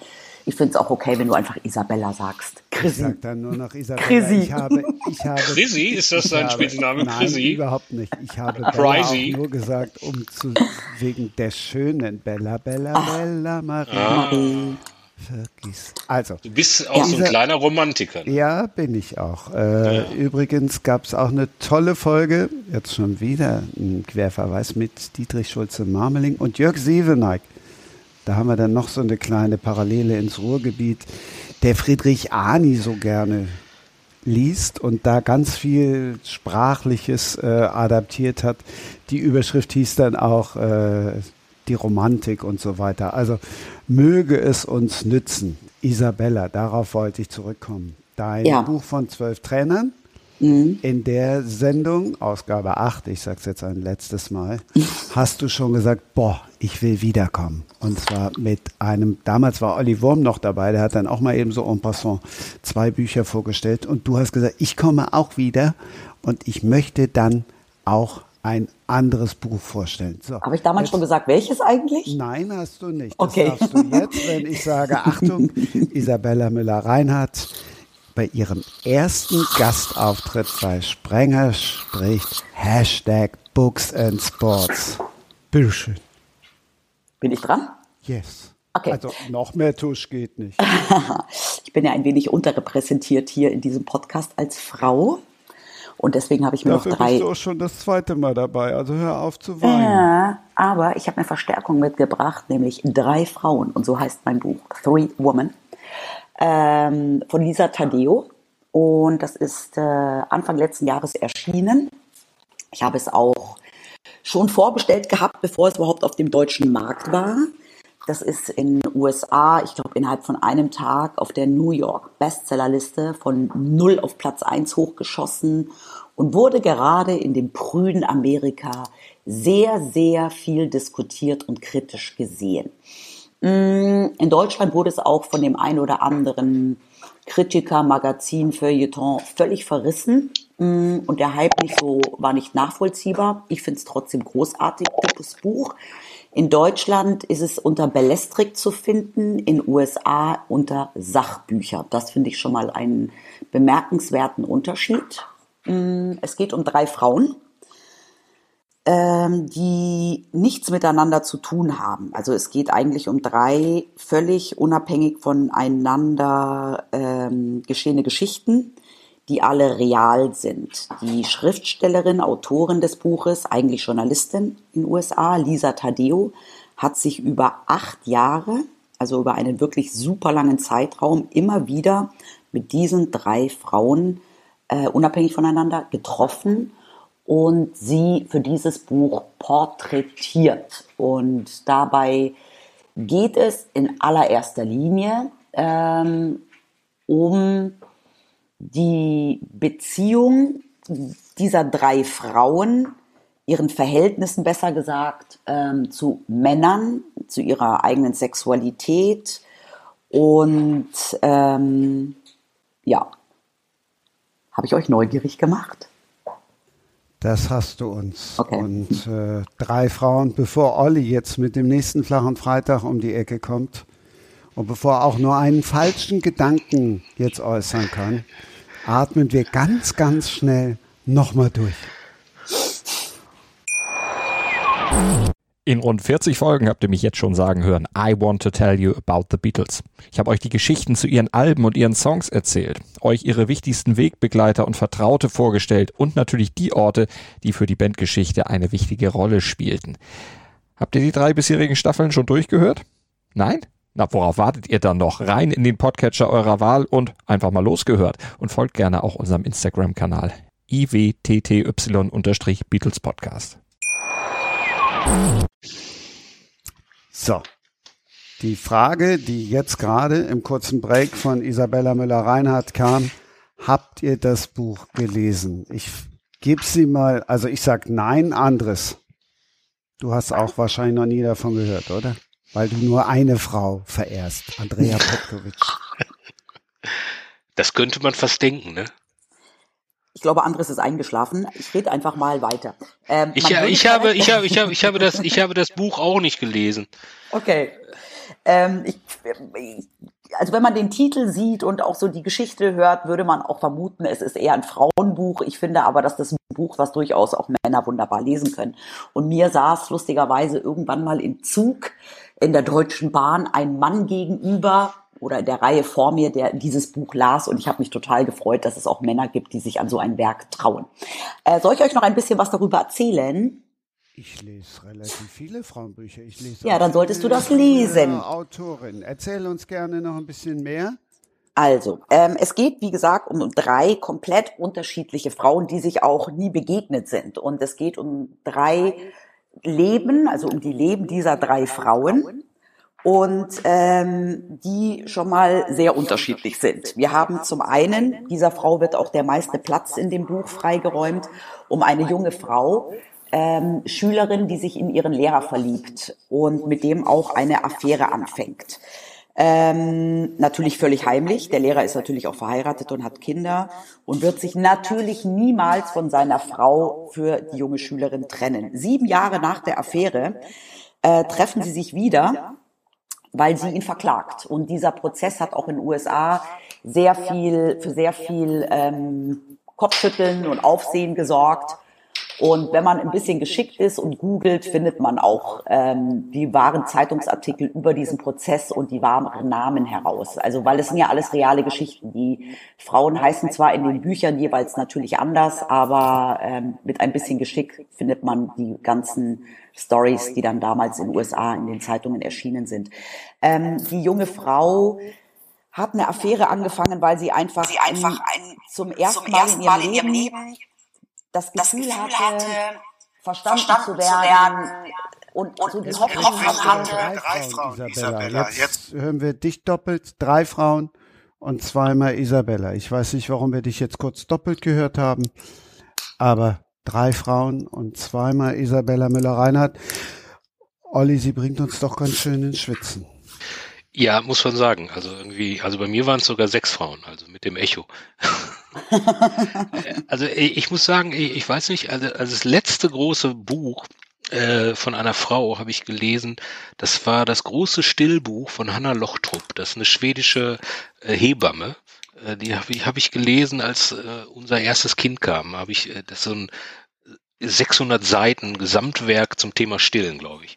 ich finde es auch okay, wenn du einfach Isabella sagst. Ich Chrissy. sag dann nur noch Isabella. Chrissy. Ich habe, ich habe, Chrissy? Ist das ich dein Spitzname, Nein, Chrissy? überhaupt nicht. Ich habe Bella auch Crazy. nur gesagt, um zu, wegen der schönen Bella, Bella, Ah. Bella, Marie. Marie. Vergiss. Also, Du bist auch so ein kleiner Romantiker. ne? Ja, bin ich auch. Äh, Übrigens gab es auch eine tolle Folge, jetzt schon wieder ein Querverweis mit Dietrich Schulze-Marmeling und Jörg Seveneik. Da haben wir dann noch so eine kleine Parallele ins Ruhrgebiet, der Friedrich Ani so gerne liest und da ganz viel Sprachliches äh, adaptiert hat. Die Überschrift hieß dann auch äh, die Romantik und so weiter. Also möge es uns nützen. Isabella, darauf wollte ich zurückkommen. Dein Ja. Buch von zwölf Trainern. Mhm. In der Sendung, Ausgabe 8, ich sag's jetzt ein letztes Mal, hast du schon gesagt, boah, ich will wiederkommen. Und zwar mit einem, damals war Olli Wurm noch dabei, der hat dann auch mal eben so en passant zwei Bücher vorgestellt. Und du hast gesagt, ich komme auch wieder und ich möchte dann auch ein anderes Buch vorstellen. So, Habe ich damals jetzt, schon gesagt, welches eigentlich? Nein, hast du nicht. Das Okay. darfst du jetzt, wenn ich sage, Achtung, Isabella Müller-Reinhardt bei ihrem ersten Gastauftritt bei Sprenger spricht Hashtag Books and Sports. Bitteschön. Bin ich dran? Yes. Okay. Also noch mehr Tusch geht nicht. Ich bin ja ein wenig unterrepräsentiert hier in diesem Podcast als Frau. Und deswegen habe ich mir Dafür noch drei. bist du auch schon das zweite Mal dabei, also hör auf zu weinen. Ja, aber ich habe eine Verstärkung mitgebracht, nämlich drei Frauen. Und so heißt mein Buch, Three Women, ähm, von Lisa Tadeo. Und das ist äh, Anfang letzten Jahres erschienen. Ich habe es auch schon vorbestellt gehabt, bevor es überhaupt auf dem deutschen Markt war. Das ist in USA, ich glaube, innerhalb von einem Tag auf der New York Bestsellerliste von 0 auf Platz 1 hochgeschossen und wurde gerade in dem prüden Amerika sehr, sehr viel diskutiert und kritisch gesehen. Mm, In Deutschland wurde es auch von dem einen oder anderen Kritiker, Magazin, Feuilleton völlig verrissen. Mm, Und der Hype nicht so, war nicht nachvollziehbar. Ich finde es trotzdem großartig, gutes Buch. In Deutschland ist es unter Belletrik zu finden, in USA unter Sachbücher. Das finde ich schon mal einen bemerkenswerten Unterschied. Mm, Es geht um drei Frauen ähm, die nichts miteinander zu tun haben. Also es geht eigentlich um drei völlig unabhängig voneinander ähm, geschehene Geschichten, die alle real sind. Die Schriftstellerin, Autorin des Buches, eigentlich Journalistin in den USA, Lisa Tadeo, hat sich über acht Jahre, also über einen wirklich super langen Zeitraum, immer wieder mit diesen drei Frauen äh, unabhängig voneinander getroffen und sie für dieses Buch porträtiert. Und dabei geht es in allererster Linie ähm, um die Beziehung dieser drei Frauen, ihren Verhältnissen besser gesagt, ähm, zu Männern, zu ihrer eigenen Sexualität und ähm, ja, habe ich euch neugierig gemacht? Das hast du uns. Okay. Und äh, drei Frauen, bevor Olli jetzt mit dem nächsten flachen Freitag um die Ecke kommt und bevor auch nur einen falschen Gedanken jetzt äußern kann, atmen wir ganz, ganz schnell nochmal durch. In rund 40 Folgen habt ihr mich jetzt schon sagen hören, I want to tell you about the Beatles. Ich habe euch die Geschichten zu ihren Alben und ihren Songs erzählt, euch ihre wichtigsten Wegbegleiter und Vertraute vorgestellt und natürlich die Orte, die für die Bandgeschichte eine wichtige Rolle spielten. Habt ihr die drei bisherigen Staffeln schon durchgehört? Nein? Na, worauf wartet ihr dann noch? Rein in den Podcatcher eurer Wahl und einfach mal losgehört. Und folgt gerne auch unserem Instagram-Kanal iwtty-Beatles Podcast. So. Die Frage, die jetzt gerade im kurzen Break von Isabella Müller-Reinhardt kam, habt ihr das Buch gelesen? Ich gebe sie mal, also ich sag nein, anderes. Du hast auch wahrscheinlich noch nie davon gehört, oder? Weil du nur eine Frau verehrst, Andrea Petkovic. Das könnte man fast denken, ne? Ich glaube, Andres ist eingeschlafen. Ich rede einfach mal weiter. Ähm, Ich, ich habe, ich habe, ich habe, ich habe das, ich habe das Buch auch nicht gelesen. Okay. Ähm, ich, ich- also wenn man den Titel sieht und auch so die Geschichte hört, würde man auch vermuten, es ist eher ein Frauenbuch. Ich finde aber, dass das ein Buch, was durchaus auch Männer wunderbar lesen können. Und mir saß lustigerweise irgendwann mal im Zug in der Deutschen Bahn ein Mann gegenüber oder in der Reihe vor mir, der dieses Buch las und ich habe mich total gefreut, dass es auch Männer gibt, die sich an so ein Werk trauen. Äh, soll ich euch noch ein bisschen was darüber erzählen? Ich lese relativ viele Frauenbücher. Ich lese Ja, dann solltest du das lesen. Autorin. Erzähl uns gerne noch ein bisschen mehr. Also, ähm, es geht, wie gesagt, um drei komplett unterschiedliche Frauen, die sich auch nie begegnet sind. Und es geht um drei Leben, also um die Leben dieser drei Frauen. Und ähm, die schon mal sehr unterschiedlich sind. Wir haben zum einen, dieser Frau wird auch der meiste Platz in dem Buch freigeräumt, um eine junge Frau, ähm, Schülerin, die sich in ihren Lehrer verliebt und mit dem auch eine Affäre anfängt. Ähm, natürlich völlig heimlich. Der Lehrer ist natürlich auch verheiratet und hat Kinder und wird sich natürlich niemals von seiner Frau für die junge Schülerin trennen. Sieben Jahre nach der Affäre äh, treffen sie sich wieder, weil sie ihn verklagt. Und dieser Prozess hat auch in den USA sehr viel für sehr viel ähm, Kopfschütteln und Aufsehen gesorgt. Und wenn man ein bisschen geschickt ist und googelt, findet man auch ähm, die wahren Zeitungsartikel über diesen Prozess und die wahren Namen heraus. Also weil es sind ja alles reale Geschichten. Die Frauen heißen zwar in den Büchern jeweils natürlich anders, aber ähm, mit ein bisschen Geschick findet man die ganzen Stories, die dann damals in den USA in den Zeitungen erschienen sind. Ähm, die junge Frau hat eine Affäre angefangen, weil sie einfach, sie einfach ein, zum ersten, zum ersten Mal, in ihrem, Leben, das Gefühl, das Gefühl hatte, hatte, verstanden, verstanden zu werden, und, und so die Hoffnung, hatte. Drei Frauen, Isabella. Isabella. Jetzt, Jetzt hören wir dich doppelt, drei Frauen und zweimal Isabella. Ich weiß nicht, warum wir dich jetzt kurz doppelt gehört haben, aber drei Frauen und zweimal Isabella Müller-Reinhardt. Olli, sie bringt uns doch ganz schön ins Schwitzen. Ja, muss man sagen. Also irgendwie, also bei mir waren es sogar sechs Frauen, also mit dem Echo. also ich muss sagen, ich weiß nicht, also, also das letzte große Buch äh, von einer Frau habe ich gelesen, das war das große Stillbuch von Hanna Lochtrup. Das ist eine schwedische äh, Hebamme. Äh, die habe ich, hab ich gelesen, als äh, unser erstes Kind kam. Habe ich, äh, das ist so ein 600 Seiten Gesamtwerk zum Thema Stillen, glaube ich.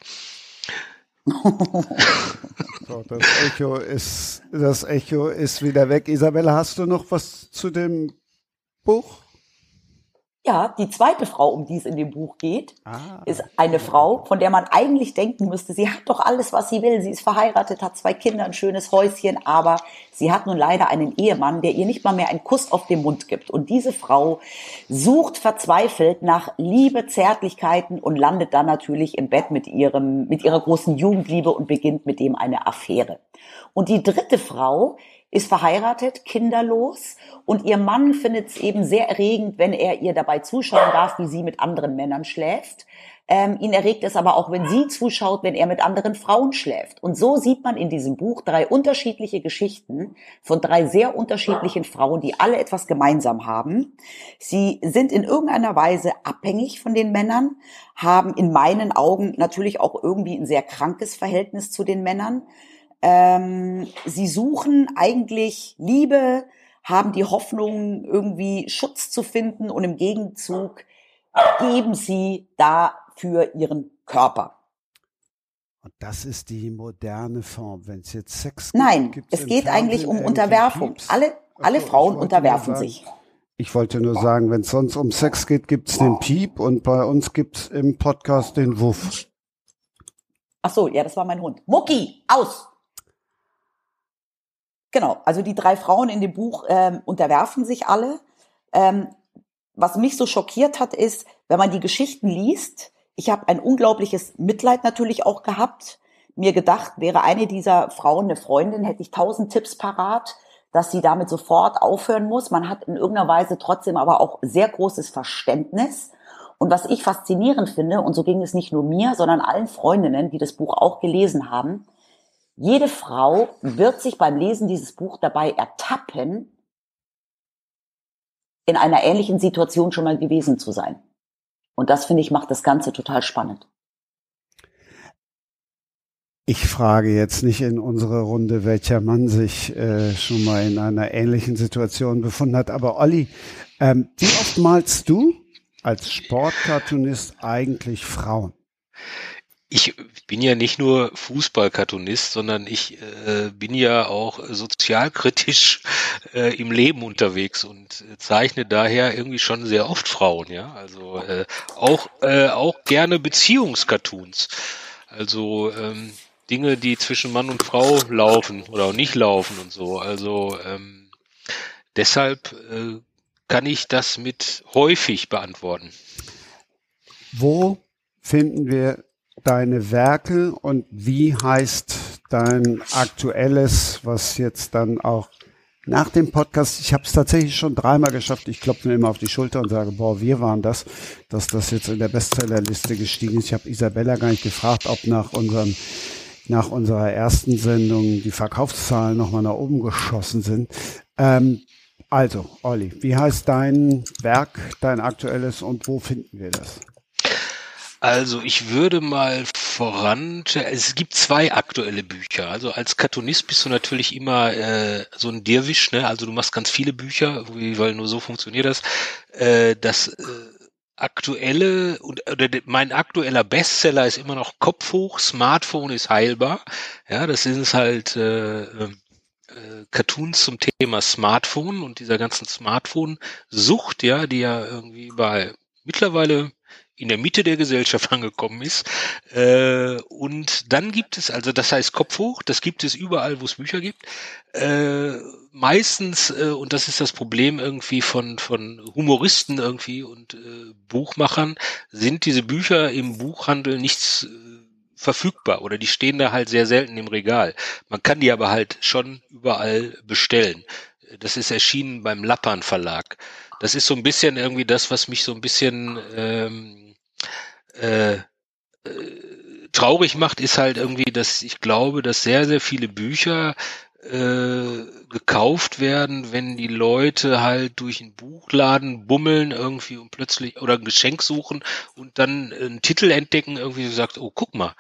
so, das Echo ist, das Echo ist wieder weg. Isabella, hast du noch was zu dem Buch? Ja, die zweite Frau, um die es in dem Buch geht, ah, ist eine Frau, von der man eigentlich denken müsste, sie hat doch alles, was sie will. Sie ist verheiratet, hat zwei Kinder, ein schönes Häuschen, aber sie hat nun leider einen Ehemann, der ihr nicht mal mehr einen Kuss auf den Mund gibt. Und diese Frau sucht verzweifelt nach Liebe, Zärtlichkeiten und landet dann natürlich im Bett mit ihrem, mit ihrer großen Jugendliebe und beginnt mit dem eine Affäre. Und die dritte Frau ist verheiratet, kinderlos und ihr Mann findet es eben sehr erregend, wenn er ihr dabei zuschauen darf, wie sie mit anderen Männern schläft. Ähm, ihn erregt es aber auch, wenn sie zuschaut, wenn er mit anderen Frauen schläft. Und so sieht man in diesem Buch drei unterschiedliche Geschichten von drei sehr unterschiedlichen Frauen, die alle etwas gemeinsam haben. Sie sind in irgendeiner Weise abhängig von den Männern, haben in meinen Augen natürlich auch irgendwie ein sehr krankes Verhältnis zu den Männern ähm, sie suchen eigentlich Liebe, haben die Hoffnung, irgendwie Schutz zu finden und im Gegenzug geben sie dafür ihren Körper. Und das ist die moderne Form. Wenn es jetzt Sex gibt, Nein, es geht eigentlich um Unterwerfung. Alle, alle Frauen unterwerfen sagen, sich. Ich wollte nur sagen, wenn es sonst um Sex geht, gibt es den Piep und bei uns gibt es im Podcast den Wuff. Ach so, ja, das war mein Hund. Mucki, aus! Genau, also die drei Frauen in dem Buch ähm, unterwerfen sich alle. Ähm, was mich so schockiert hat, ist, wenn man die Geschichten liest, ich habe ein unglaubliches Mitleid natürlich auch gehabt. Mir gedacht, wäre eine dieser Frauen eine Freundin, hätte ich tausend Tipps parat, dass sie damit sofort aufhören muss. Man hat in irgendeiner Weise trotzdem aber auch sehr großes Verständnis. Und was ich faszinierend finde, und so ging es nicht nur mir, sondern allen Freundinnen, die das Buch auch gelesen haben, jede Frau wird sich beim Lesen dieses Buch dabei ertappen, in einer ähnlichen Situation schon mal gewesen zu sein. Und das, finde ich, macht das Ganze total spannend. Ich frage jetzt nicht in unserer Runde, welcher Mann sich äh, schon mal in einer ähnlichen Situation befunden hat, aber Olli, ähm, wie oft malst du als Sportkartonist eigentlich Frauen? Ich bin ja nicht nur Fußballkartonist, sondern ich äh, bin ja auch sozialkritisch äh, im Leben unterwegs und äh, zeichne daher irgendwie schon sehr oft Frauen, ja. Also äh, auch äh, auch gerne Beziehungscartoons. Also ähm, Dinge, die zwischen Mann und Frau laufen oder auch nicht laufen und so. Also ähm, deshalb äh, kann ich das mit häufig beantworten. Wo finden wir deine Werke und wie heißt dein aktuelles, was jetzt dann auch nach dem Podcast, ich habe es tatsächlich schon dreimal geschafft, ich klopfe mir immer auf die Schulter und sage, boah, wir waren das, dass das jetzt in der Bestsellerliste gestiegen ist. Ich habe Isabella gar nicht gefragt, ob nach unserem nach unserer ersten Sendung die Verkaufszahlen nochmal nach oben geschossen sind. Ähm, also, Olli, wie heißt dein Werk, dein aktuelles und wo finden wir das? Also ich würde mal voran, es gibt zwei aktuelle Bücher. Also als Cartoonist bist du natürlich immer äh, so ein Dirwisch, ne? Also du machst ganz viele Bücher, weil nur so funktioniert das. Äh, das äh, aktuelle und oder mein aktueller Bestseller ist immer noch Kopf hoch, Smartphone ist heilbar. Ja, das sind halt äh, äh, Cartoons zum Thema Smartphone und dieser ganzen Smartphone-Sucht, ja, die ja irgendwie bei mittlerweile in der Mitte der Gesellschaft angekommen ist. Äh, und dann gibt es, also das heißt Kopf hoch, das gibt es überall, wo es Bücher gibt. Äh, meistens, äh, und das ist das Problem irgendwie von, von Humoristen irgendwie und äh, Buchmachern, sind diese Bücher im Buchhandel nichts äh, verfügbar oder die stehen da halt sehr selten im Regal. Man kann die aber halt schon überall bestellen. Das ist erschienen beim Lappern Verlag. Das ist so ein bisschen irgendwie das, was mich so ein bisschen ähm, äh, äh, traurig macht, ist halt irgendwie, dass ich glaube, dass sehr, sehr viele Bücher äh, gekauft werden, wenn die Leute halt durch einen Buchladen bummeln irgendwie und plötzlich oder ein Geschenk suchen und dann einen Titel entdecken, irgendwie so sagt, oh, guck mal,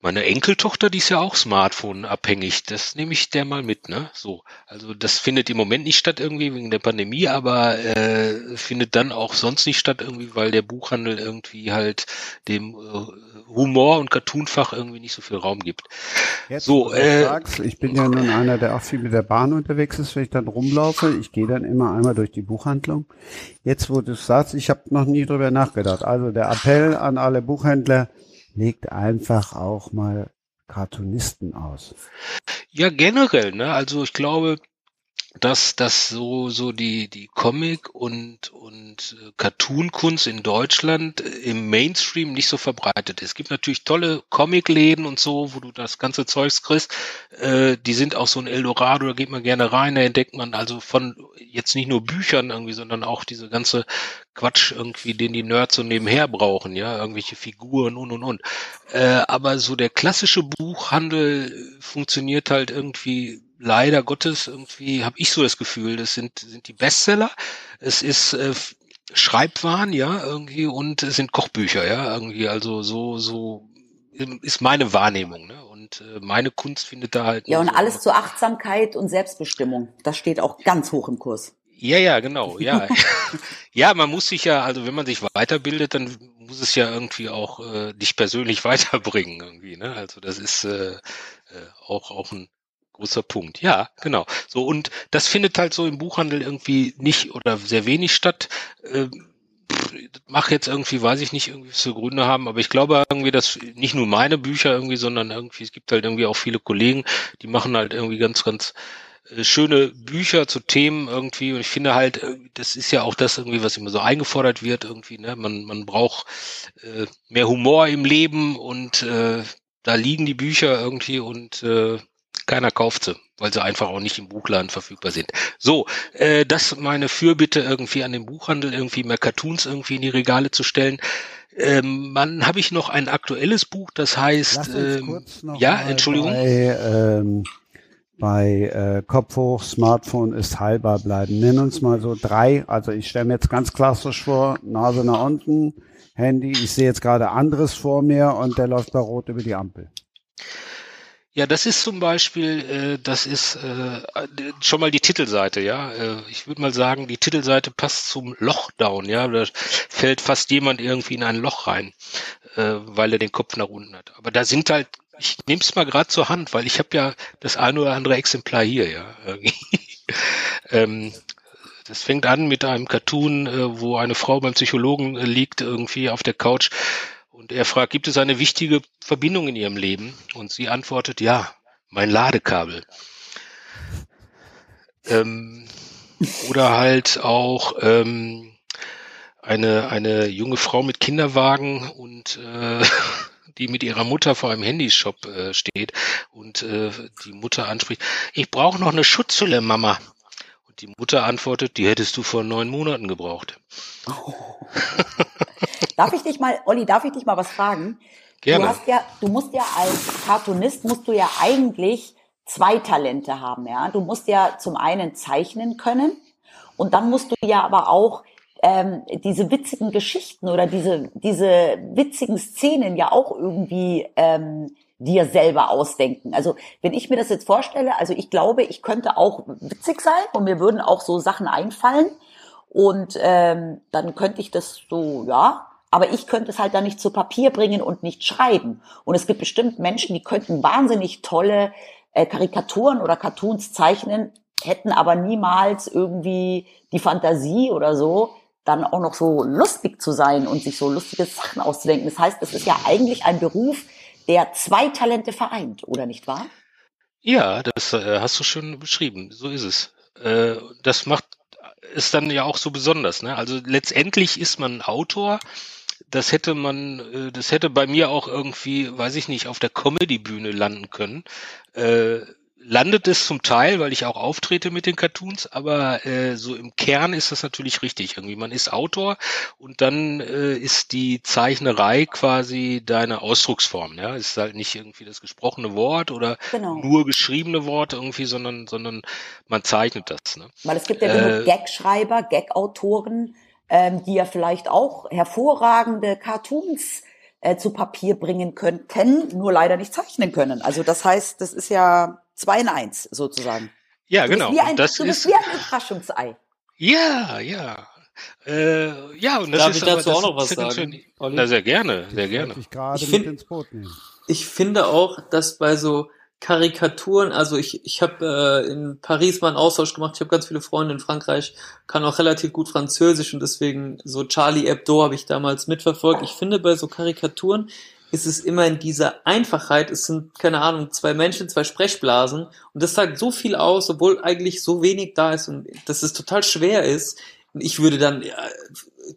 meine Enkeltochter, die ist ja auch Smartphone-abhängig. Das nehme ich der mal mit, ne? So. Also das findet im Moment nicht statt irgendwie wegen der Pandemie, aber äh, findet dann auch sonst nicht statt irgendwie, weil der Buchhandel irgendwie halt dem äh, Humor- und Cartoonfach irgendwie nicht so viel Raum gibt. Jetzt, so, äh, sagst, ich bin ja nun einer, der auch viel mit der Bahn unterwegs ist, wenn ich dann rumlaufe. Ich gehe dann immer einmal durch die Buchhandlung. Jetzt, wo du sagst, ich habe noch nie drüber nachgedacht. Also der Appell an alle Buchhändler, legt einfach auch mal Cartoonisten aus. Ja, generell, ne? Also ich glaube, dass das so so die die Comic und und äh, Cartoon-Kunst in Deutschland äh, im Mainstream nicht so verbreitet ist. Es gibt natürlich tolle Comicläden und so, wo du das ganze Zeugs kriegst. Äh, die sind auch so ein Eldorado, da geht man gerne rein, da entdeckt man also von jetzt nicht nur Büchern irgendwie, sondern auch diese ganze Quatsch irgendwie, den die Nerds so nebenher brauchen, ja, irgendwelche Figuren und und und. Äh, aber so der klassische Buchhandel funktioniert halt irgendwie leider Gottes irgendwie habe ich so das Gefühl, das sind sind die Bestseller. Es ist äh, Schreibwaren, ja, irgendwie und es sind Kochbücher, ja, irgendwie also so so ist meine Wahrnehmung, ne? Und äh, meine Kunst findet da halt Ja, und so alles zur Achtsamkeit und Selbstbestimmung. Das steht auch ganz hoch im Kurs. Ja, ja, genau, ja. ja, man muss sich ja, also wenn man sich weiterbildet, dann muss es ja irgendwie auch äh, dich persönlich weiterbringen irgendwie, ne? Also das ist äh, äh, auch auch ein großer Punkt. Ja, genau. So, und das findet halt so im Buchhandel irgendwie nicht oder sehr wenig statt. Äh, mach jetzt irgendwie, weiß ich nicht, irgendwie zu Gründe haben, aber ich glaube irgendwie, dass nicht nur meine Bücher irgendwie, sondern irgendwie, es gibt halt irgendwie auch viele Kollegen, die machen halt irgendwie ganz, ganz äh, schöne Bücher zu Themen irgendwie und ich finde halt, äh, das ist ja auch das irgendwie, was immer so eingefordert wird irgendwie, ne? Man, man braucht äh, mehr Humor im Leben und äh, da liegen die Bücher irgendwie und äh, keiner kauft sie, weil sie einfach auch nicht im Buchladen verfügbar sind. So, äh, das meine Fürbitte irgendwie an den Buchhandel, irgendwie mehr Cartoons irgendwie in die Regale zu stellen. Ähm, dann habe ich noch ein aktuelles Buch, das heißt, ähm, ja, Entschuldigung. Bei, ähm, bei äh, Kopf hoch, Smartphone ist heilbar bleiben. Nenn uns mal so drei. Also ich stelle mir jetzt ganz klassisch vor, Nase nach unten, Handy. Ich sehe jetzt gerade anderes vor mir und der läuft bei Rot über die Ampel. Ja, das ist zum Beispiel, äh, das ist äh, schon mal die Titelseite, ja. Äh, ich würde mal sagen, die Titelseite passt zum Lochdown, ja. Da fällt fast jemand irgendwie in ein Loch rein, äh, weil er den Kopf nach unten hat. Aber da sind halt, ich nehme es mal gerade zur Hand, weil ich habe ja das eine oder andere Exemplar hier, ja. ähm, das fängt an mit einem Cartoon, äh, wo eine Frau beim Psychologen äh, liegt, irgendwie auf der Couch und er fragt, gibt es eine wichtige Verbindung in ihrem Leben? Und sie antwortet, ja, mein Ladekabel. Ähm, oder halt auch ähm, eine, eine junge Frau mit Kinderwagen und äh, die mit ihrer Mutter vor einem Handyshop äh, steht und äh, die Mutter anspricht, ich brauche noch eine Schutzhülle, Mama. Und die Mutter antwortet, die hättest du vor neun Monaten gebraucht. Oh. Darf ich dich mal, Olli, darf ich dich mal was fragen? Gerne. Du hast ja, du musst ja als Cartoonist musst du ja eigentlich zwei Talente haben, ja. Du musst ja zum einen zeichnen können und dann musst du ja aber auch ähm, diese witzigen Geschichten oder diese diese witzigen Szenen ja auch irgendwie ähm, dir selber ausdenken. Also wenn ich mir das jetzt vorstelle, also ich glaube, ich könnte auch witzig sein und mir würden auch so Sachen einfallen und ähm, dann könnte ich das so, ja, aber ich könnte es halt dann nicht zu Papier bringen und nicht schreiben. Und es gibt bestimmt Menschen, die könnten wahnsinnig tolle äh, Karikaturen oder Cartoons zeichnen, hätten aber niemals irgendwie die Fantasie oder so, dann auch noch so lustig zu sein und sich so lustige Sachen auszudenken. Das heißt, es ist ja eigentlich ein Beruf, der zwei Talente vereint, oder nicht wahr? Ja, das äh, hast du schön beschrieben. So ist es. Äh, das macht es dann ja auch so besonders. Ne? Also letztendlich ist man Autor. Das hätte man, äh, das hätte bei mir auch irgendwie, weiß ich nicht, auf der Comedy-Bühne landen können. Äh, landet es zum Teil, weil ich auch auftrete mit den Cartoons, aber äh, so im Kern ist das natürlich richtig. Irgendwie, man ist Autor und dann äh, ist die Zeichnerei quasi deine Ausdrucksform. Ja, ist halt nicht irgendwie das gesprochene Wort oder Genau. nur geschriebene Wort irgendwie, sondern sondern man zeichnet das. Ne? Weil es gibt ja Äh, genug Gag-Schreiber, Gag-Autoren, ähm, die ja vielleicht auch hervorragende Cartoons äh, zu Papier bringen könnten, nur leider nicht zeichnen können. Also das heißt, das ist ja zwei in eins sozusagen. Ja, Du genau. bist wie ein, das du bist ist wie ein Überraschungsei. ja, ja. Äh, ja, und das Darf ist ich aber, dazu das auch noch was sagen? Na, sehr gerne, sehr Ich gerne. Ich mit find- ins Boot nehmen. Ich finde auch, dass bei so Karikaturen, also ich, ich habe äh, in Paris mal einen Austausch gemacht, ich habe ganz viele Freunde in Frankreich, kann auch relativ gut Französisch und deswegen so Charlie Hebdo habe ich damals mitverfolgt. Ich finde bei so Karikaturen ist es immer in dieser Einfachheit, es sind, keine Ahnung, zwei Menschen, zwei Sprechblasen und das sagt so viel aus, obwohl eigentlich so wenig da ist und dass es total schwer ist. Ich würde dann äh,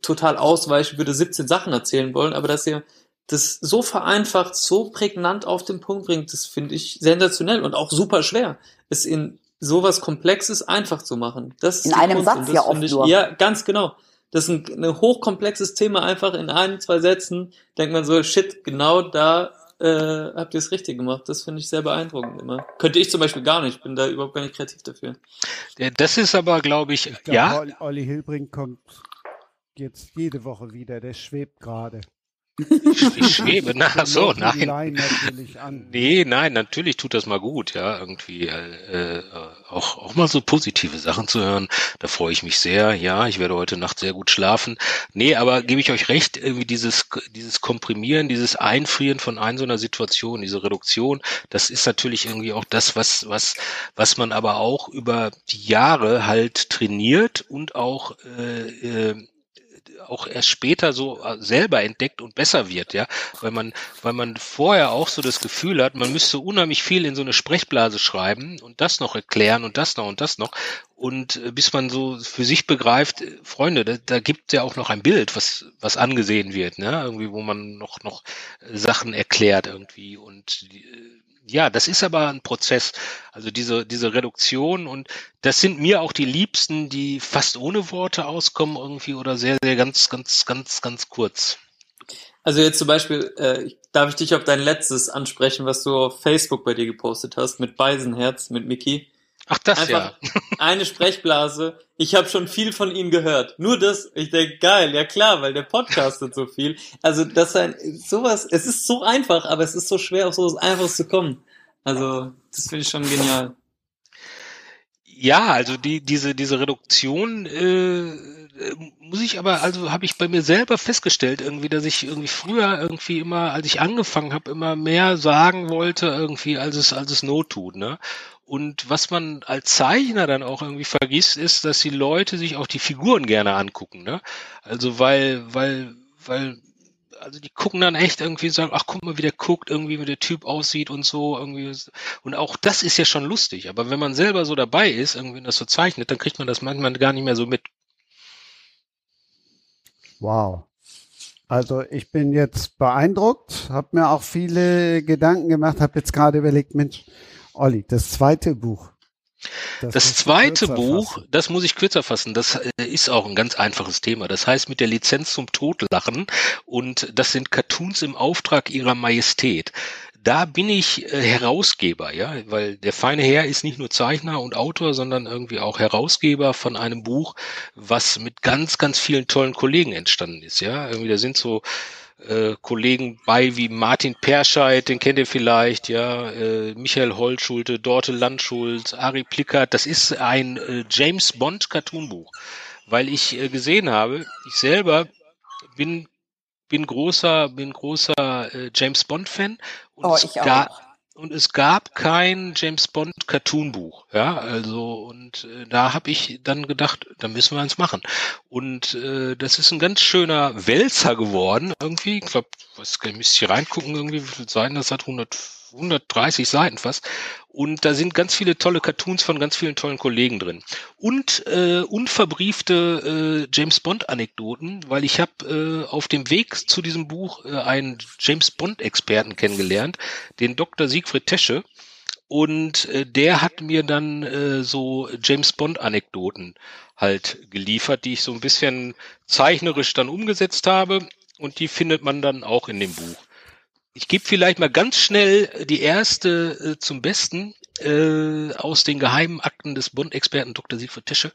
total ausweichen, würde 17 Sachen erzählen wollen, aber dass ihr das so vereinfacht, so prägnant auf den Punkt bringt, das finde ich sensationell und auch super schwer, es in sowas Komplexes einfach zu machen. Das ist In einem Kunst Satz ja oft finde ich, nur. Ja, ganz genau. Das ist ein, ein hochkomplexes Thema einfach in ein, zwei Sätzen. Denkt man so, shit, genau da äh, habt ihr es richtig gemacht. Das finde ich sehr beeindruckend immer. Könnte ich zum Beispiel gar nicht, bin da überhaupt gar nicht kreativ dafür. Äh, Das ist aber, glaube ich, Ich glaube, ja, Olli, Olli Hilbring kommt jetzt jede Woche wieder. Der schwebt gerade. Ich schwebe. Na, so, nein. Nee, nein, natürlich tut das mal gut, ja, irgendwie äh, äh, auch auch mal so positive Sachen zu hören. Da freue ich mich sehr. Ja, ich werde heute Nacht sehr gut schlafen. Nee, aber gebe ich euch recht, irgendwie dieses dieses Komprimieren, dieses Einfrieren von ein so einer Situation, diese Reduktion, das ist natürlich irgendwie auch das, was was was man aber auch über die Jahre halt trainiert und auch äh, äh, auch erst später so äh, selber entdeckt und besser wird, ja, weil man, weil man vorher auch so das Gefühl hat, man müsste unheimlich viel in so eine Sprechblase schreiben und das noch erklären und das noch und das noch. Und äh, bis man so für sich begreift, äh, Freunde, da, da gibt ja auch noch ein Bild, was was angesehen wird, ne, irgendwie, wo man noch noch Sachen erklärt irgendwie und äh, ja, das ist aber ein Prozess. Also diese, diese Reduktion und das sind mir auch die Liebsten, die fast ohne Worte auskommen irgendwie oder sehr, sehr ganz, ganz, ganz, ganz kurz. Also jetzt zum Beispiel, äh, darf ich dich auf dein letztes ansprechen, was du auf Facebook bei dir gepostet hast, mit Beisenherz, mit Mickey. Ach, das Einfach ja. eine Sprechblase. Ich habe schon viel von ihm gehört. Nur das, ich denke, geil, ja klar, weil der podcastet so viel. Also das ein sowas, es ist so einfach, aber es ist so schwer, auf sowas Einfaches zu kommen. Also das finde ich schon genial. Ja, also die, diese, diese Reduktion äh, muss ich aber, also habe ich bei mir selber festgestellt, irgendwie, dass ich irgendwie früher irgendwie immer, als ich angefangen habe, immer mehr sagen wollte, irgendwie, als es, als es Not tut, ne? Und was man als Zeichner dann auch irgendwie vergisst, ist, dass die Leute sich auch die Figuren gerne angucken, ne? Also weil, weil, weil also die gucken dann echt irgendwie und sagen, ach guck mal, wie der guckt, irgendwie wie der Typ aussieht und so, irgendwie. Und auch das ist ja schon lustig. Aber wenn man selber so dabei ist, irgendwie das so zeichnet, dann kriegt man das manchmal gar nicht mehr so mit. Wow. Also ich bin jetzt beeindruckt, habe mir auch viele Gedanken gemacht, habe jetzt gerade überlegt, Mensch, Olli, das zweite Buch, Das, das zweite Buch, fassen. das muss ich kürzer fassen, das äh, ist auch ein ganz einfaches Thema. Das heißt mit der Lizenz zum Totlachen und das sind Cartoons im Auftrag ihrer Majestät. Da bin ich äh, Herausgeber, ja, weil der feine Herr ist nicht nur Zeichner und Autor, sondern irgendwie auch Herausgeber von einem Buch, was mit ganz, ganz vielen tollen Kollegen entstanden ist, ja. Irgendwie da sind so äh, Kollegen bei wie Martin Perscheid, den kennt ihr vielleicht, ja, äh, Michael Holtschulte, Dorte Landschulz, Ari Plickert. Das ist ein äh, James Bond Cartoonbuch, weil ich äh, gesehen habe, ich selber bin bin großer bin großer äh, James Bond Fan und oh, ich auch und es gab kein James Bond Cartoonbuch, ja, also und äh, da habe ich dann gedacht, da müssen wir eins machen. Und äh, das ist ein ganz schöner Wälzer geworden irgendwie. Ich glaube, was müsste ich hier reingucken irgendwie, wie viele Seiten das hat, 100 130 Seiten fast. Und da sind ganz viele tolle Cartoons von ganz vielen tollen Kollegen drin. Und äh, unverbriefte äh, James Bond-Anekdoten, weil ich habe äh, auf dem Weg zu diesem Buch äh, einen James Bond-Experten kennengelernt, den Dr. Siegfried Tesche. Und äh, der hat mir dann äh, so James Bond-Anekdoten halt geliefert, die ich so ein bisschen zeichnerisch dann umgesetzt habe. Und die findet man dann auch in dem Buch. Ich gebe vielleicht mal ganz schnell die erste äh, zum Besten äh, aus den geheimen Akten des Bund-Experten Dr. Siegfried Tische.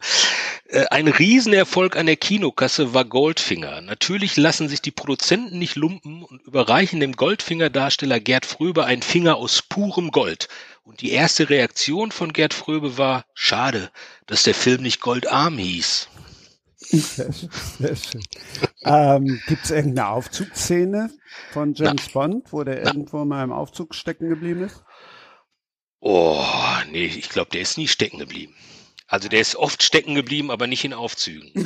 Äh, ein Riesenerfolg an der Kinokasse war Goldfinger. Natürlich lassen sich die Produzenten nicht lumpen und überreichen dem Goldfinger-Darsteller Gerd Fröbe einen Finger aus purem Gold. Und die erste Reaktion von Gerd Fröbe war, schade, dass der Film nicht Goldarm hieß. Sehr schön. Sehr schön. Ähm, Gibt es irgendeine Aufzugsszene von James Na. Bond, wo der Na. irgendwo mal im Aufzug stecken geblieben ist? Oh, nee, ich glaube, der ist nie stecken geblieben. Also der ist oft stecken geblieben, aber nicht in Aufzügen.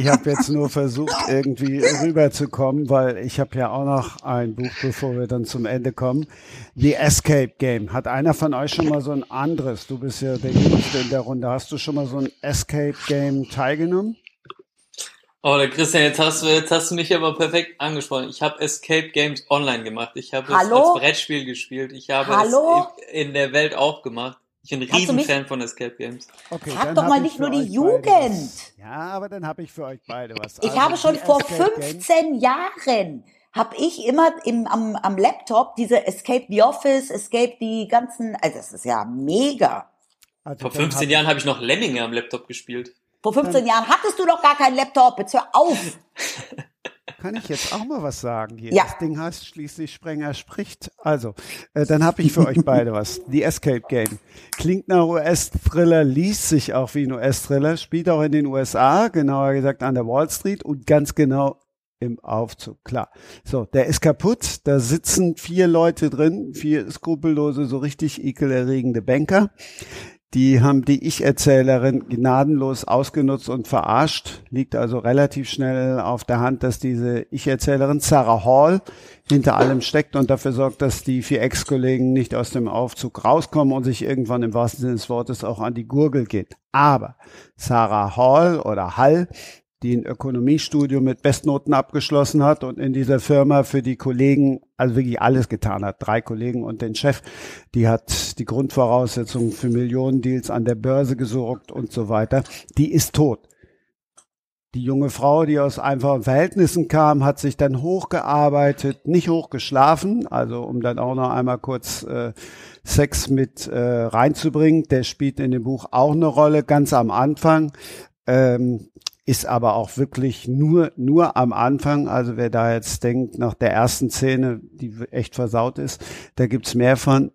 ich habe jetzt nur versucht, irgendwie rüberzukommen, weil ich habe ja auch noch ein Buch, bevor wir dann zum Ende kommen. The Escape Game. Hat einer von euch schon mal so ein anderes? Du bist ja der Jüngste in der Runde. Hast du schon mal so ein Escape Game teilgenommen? Oh, der Christian, jetzt hast du, jetzt hast du mich aber perfekt angesprochen. Ich habe Escape Games online gemacht. Ich habe es als Brettspiel gespielt. Ich habe Hallo? es in, in der Welt auch gemacht. Ich bin ein Riesenfan von Escape Games. Okay, Frag doch mal nicht nur die Jugend. Ja, aber dann habe ich für euch beide was. Ich also habe schon vor Escape 15 Games. Jahren habe ich immer im, am, am Laptop diese Escape the Office, Escape die ganzen, also das ist ja mega. Also vor 15 hab Jahren habe ich noch Lemminge am Laptop gespielt. Vor 15 Jahren hattest du doch gar keinen Laptop, jetzt hör auf. Kann ich jetzt auch mal was sagen hier? Ja. Das Ding heißt schließlich Sprenger spricht. Also, äh, dann habe ich für euch beide was. The Escape Game. Klingt nach US-Thriller, liest sich auch wie ein US-Thriller, spielt auch in den USA, genauer gesagt an der Wall Street und ganz genau im Aufzug, klar. So, der ist kaputt, da sitzen vier Leute drin, vier skrupellose, so richtig ekelerregende Banker. Die haben die Ich-Erzählerin gnadenlos ausgenutzt und verarscht. Liegt also relativ schnell auf der Hand, dass diese Ich-Erzählerin Sarah Hall hinter allem steckt und dafür sorgt, dass die vier Ex-Kollegen nicht aus dem Aufzug rauskommen und sich irgendwann im wahrsten Sinne des Wortes auch an die Gurgel geht. Aber Sarah Hall oder Hall die ein Ökonomiestudium mit Bestnoten abgeschlossen hat und in dieser Firma für die Kollegen also wirklich alles getan hat. Drei Kollegen und den Chef, die hat die Grundvoraussetzungen für Millionendeals an der Börse gesorgt und so weiter. Die ist tot. Die junge Frau, die aus einfachen Verhältnissen kam, hat sich dann hochgearbeitet, nicht hochgeschlafen, also um dann auch noch einmal kurz äh, Sex mit äh, reinzubringen. Der spielt in dem Buch auch eine Rolle, ganz am Anfang. Ähm, ist aber auch wirklich nur, nur am Anfang. Also wer da jetzt denkt, nach der ersten Szene, die echt versaut ist, da gibt's mehr von,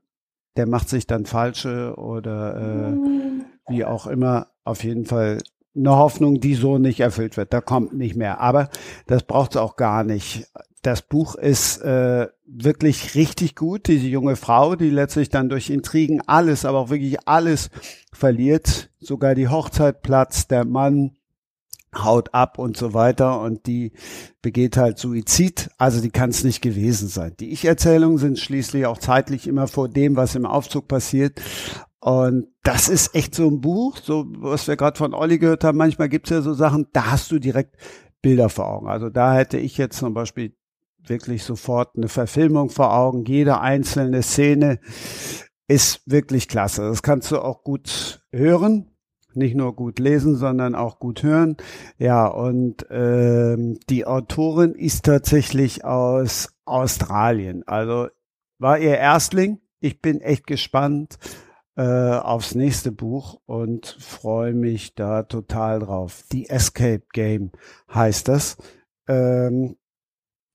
der macht sich dann falsche oder äh, wie auch immer. Auf jeden Fall eine Hoffnung, die so nicht erfüllt wird. Da kommt nicht mehr. Aber das braucht's auch gar nicht. Das Buch ist äh, wirklich richtig gut. Diese junge Frau, die letztlich dann durch Intrigen alles, aber auch wirklich alles verliert. Sogar die Hochzeit platzt, der Mann haut ab und so weiter und die begeht halt Suizid, also die kann es nicht gewesen sein. Die Ich-Erzählungen sind schließlich auch zeitlich immer vor dem, was im Aufzug passiert und das ist echt so ein Buch, so was wir gerade von Olli gehört haben, manchmal gibt's ja so Sachen, da hast du direkt Bilder vor Augen. Also da hätte ich jetzt zum Beispiel wirklich sofort eine Verfilmung vor Augen, jede einzelne Szene ist wirklich klasse. Das kannst du auch gut hören. Nicht nur gut lesen, sondern auch gut hören. Ja, und ähm, die Autorin ist tatsächlich aus Australien. Also war ihr Erstling. Ich bin echt gespannt äh, aufs nächste Buch und freue mich da total drauf. The Escape Game heißt das. Ähm,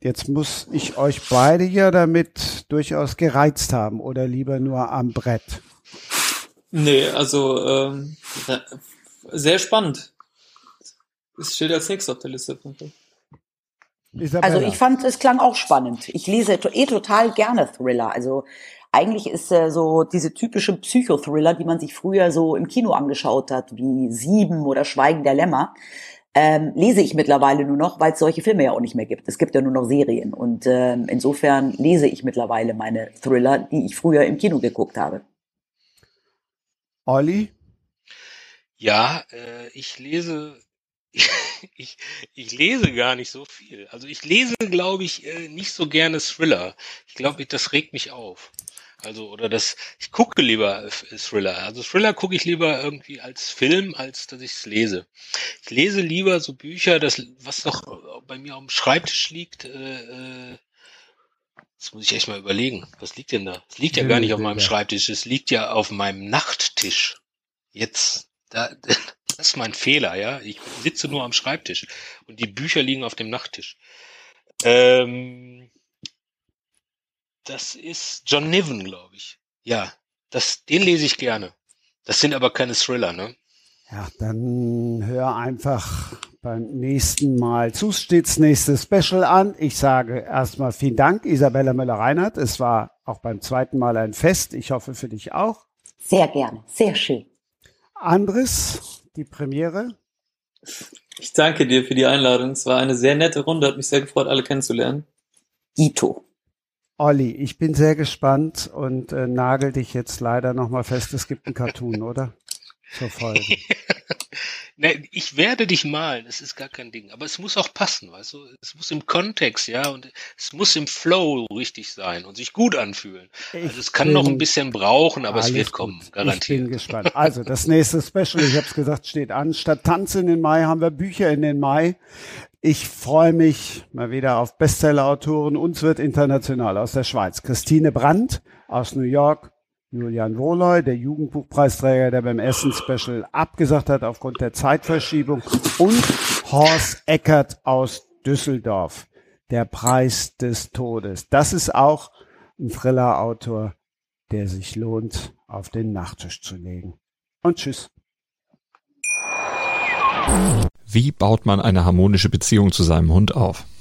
jetzt muss ich euch beide ja damit durchaus gereizt haben oder lieber nur am Brett. Nee, also ähm, sehr spannend. Es steht als nächstes auf der Liste. Isabella. Also ich fand, es klang auch spannend. Ich lese eh total gerne Thriller. Also eigentlich ist äh, so diese typische Psychothriller, die man sich früher so im Kino angeschaut hat, wie Sieben oder Schweigen der Lämmer, ähm, lese ich mittlerweile nur noch, weil es solche Filme ja auch nicht mehr gibt. Es gibt ja nur noch Serien. Und ähm, insofern lese ich mittlerweile meine Thriller, die ich früher im Kino geguckt habe. Olli? Ja, äh, ich lese ich, ich lese gar nicht so viel. Also ich lese, glaube ich, äh, nicht so gerne Thriller. Ich glaube, das regt mich auf. Also, oder das, ich gucke lieber Thriller. Also Thriller gucke ich lieber irgendwie als Film, als dass ich es lese. Ich lese lieber so Bücher, das, was noch bei mir auf dem Schreibtisch liegt, äh, äh, Jetzt muss ich echt mal überlegen. Was liegt denn da? Es liegt ja gar nicht auf meinem Schreibtisch. Es liegt ja auf meinem Nachttisch. Jetzt, da, das ist mein Fehler, ja. Ich sitze nur am Schreibtisch und die Bücher liegen auf dem Nachttisch. Ähm, das ist John Niven, glaube ich. Ja, das, den lese ich gerne. Das sind aber keine Thriller, ne? Ja, dann hör einfach beim nächsten Mal zu. Stets nächstes Special an. Ich sage erstmal vielen Dank, Isabella Müller-Reinhardt. Es war auch beim zweiten Mal ein Fest. Ich hoffe für dich auch. Sehr gerne, sehr schön. Andres, die Premiere. Ich danke dir für die Einladung. Es war eine sehr nette Runde, hat mich sehr gefreut, alle kennenzulernen. Ito. Olli, ich bin sehr gespannt und äh, nagel dich jetzt leider nochmal fest. Es gibt einen Cartoon, oder? Zur Folge. ne, ich werde dich malen, es ist gar kein Ding. Aber es muss auch passen, weißt du? Es muss im Kontext, ja, und es muss im Flow richtig sein und sich gut anfühlen. Ich also es kann noch ein bisschen brauchen, aber es wird kommen, gut. garantiert. Ich bin gespannt. Also das nächste Special, ich habe es gesagt, steht an. Statt Tanz in den Mai haben wir Bücher in den Mai. Ich freue mich mal wieder auf Bestseller-Autoren. Uns wird international aus der Schweiz. Christine Brandt aus New York, Julian Wohloy, der Jugendbuchpreisträger, der beim ersten Special abgesagt hat aufgrund der Zeitverschiebung und Horst Eckert aus Düsseldorf, der Preis des Todes. Das ist auch ein Thriller-Autor, der sich lohnt, auf den Nachttisch zu legen. Und tschüss. Wie baut man eine harmonische Beziehung zu seinem Hund auf?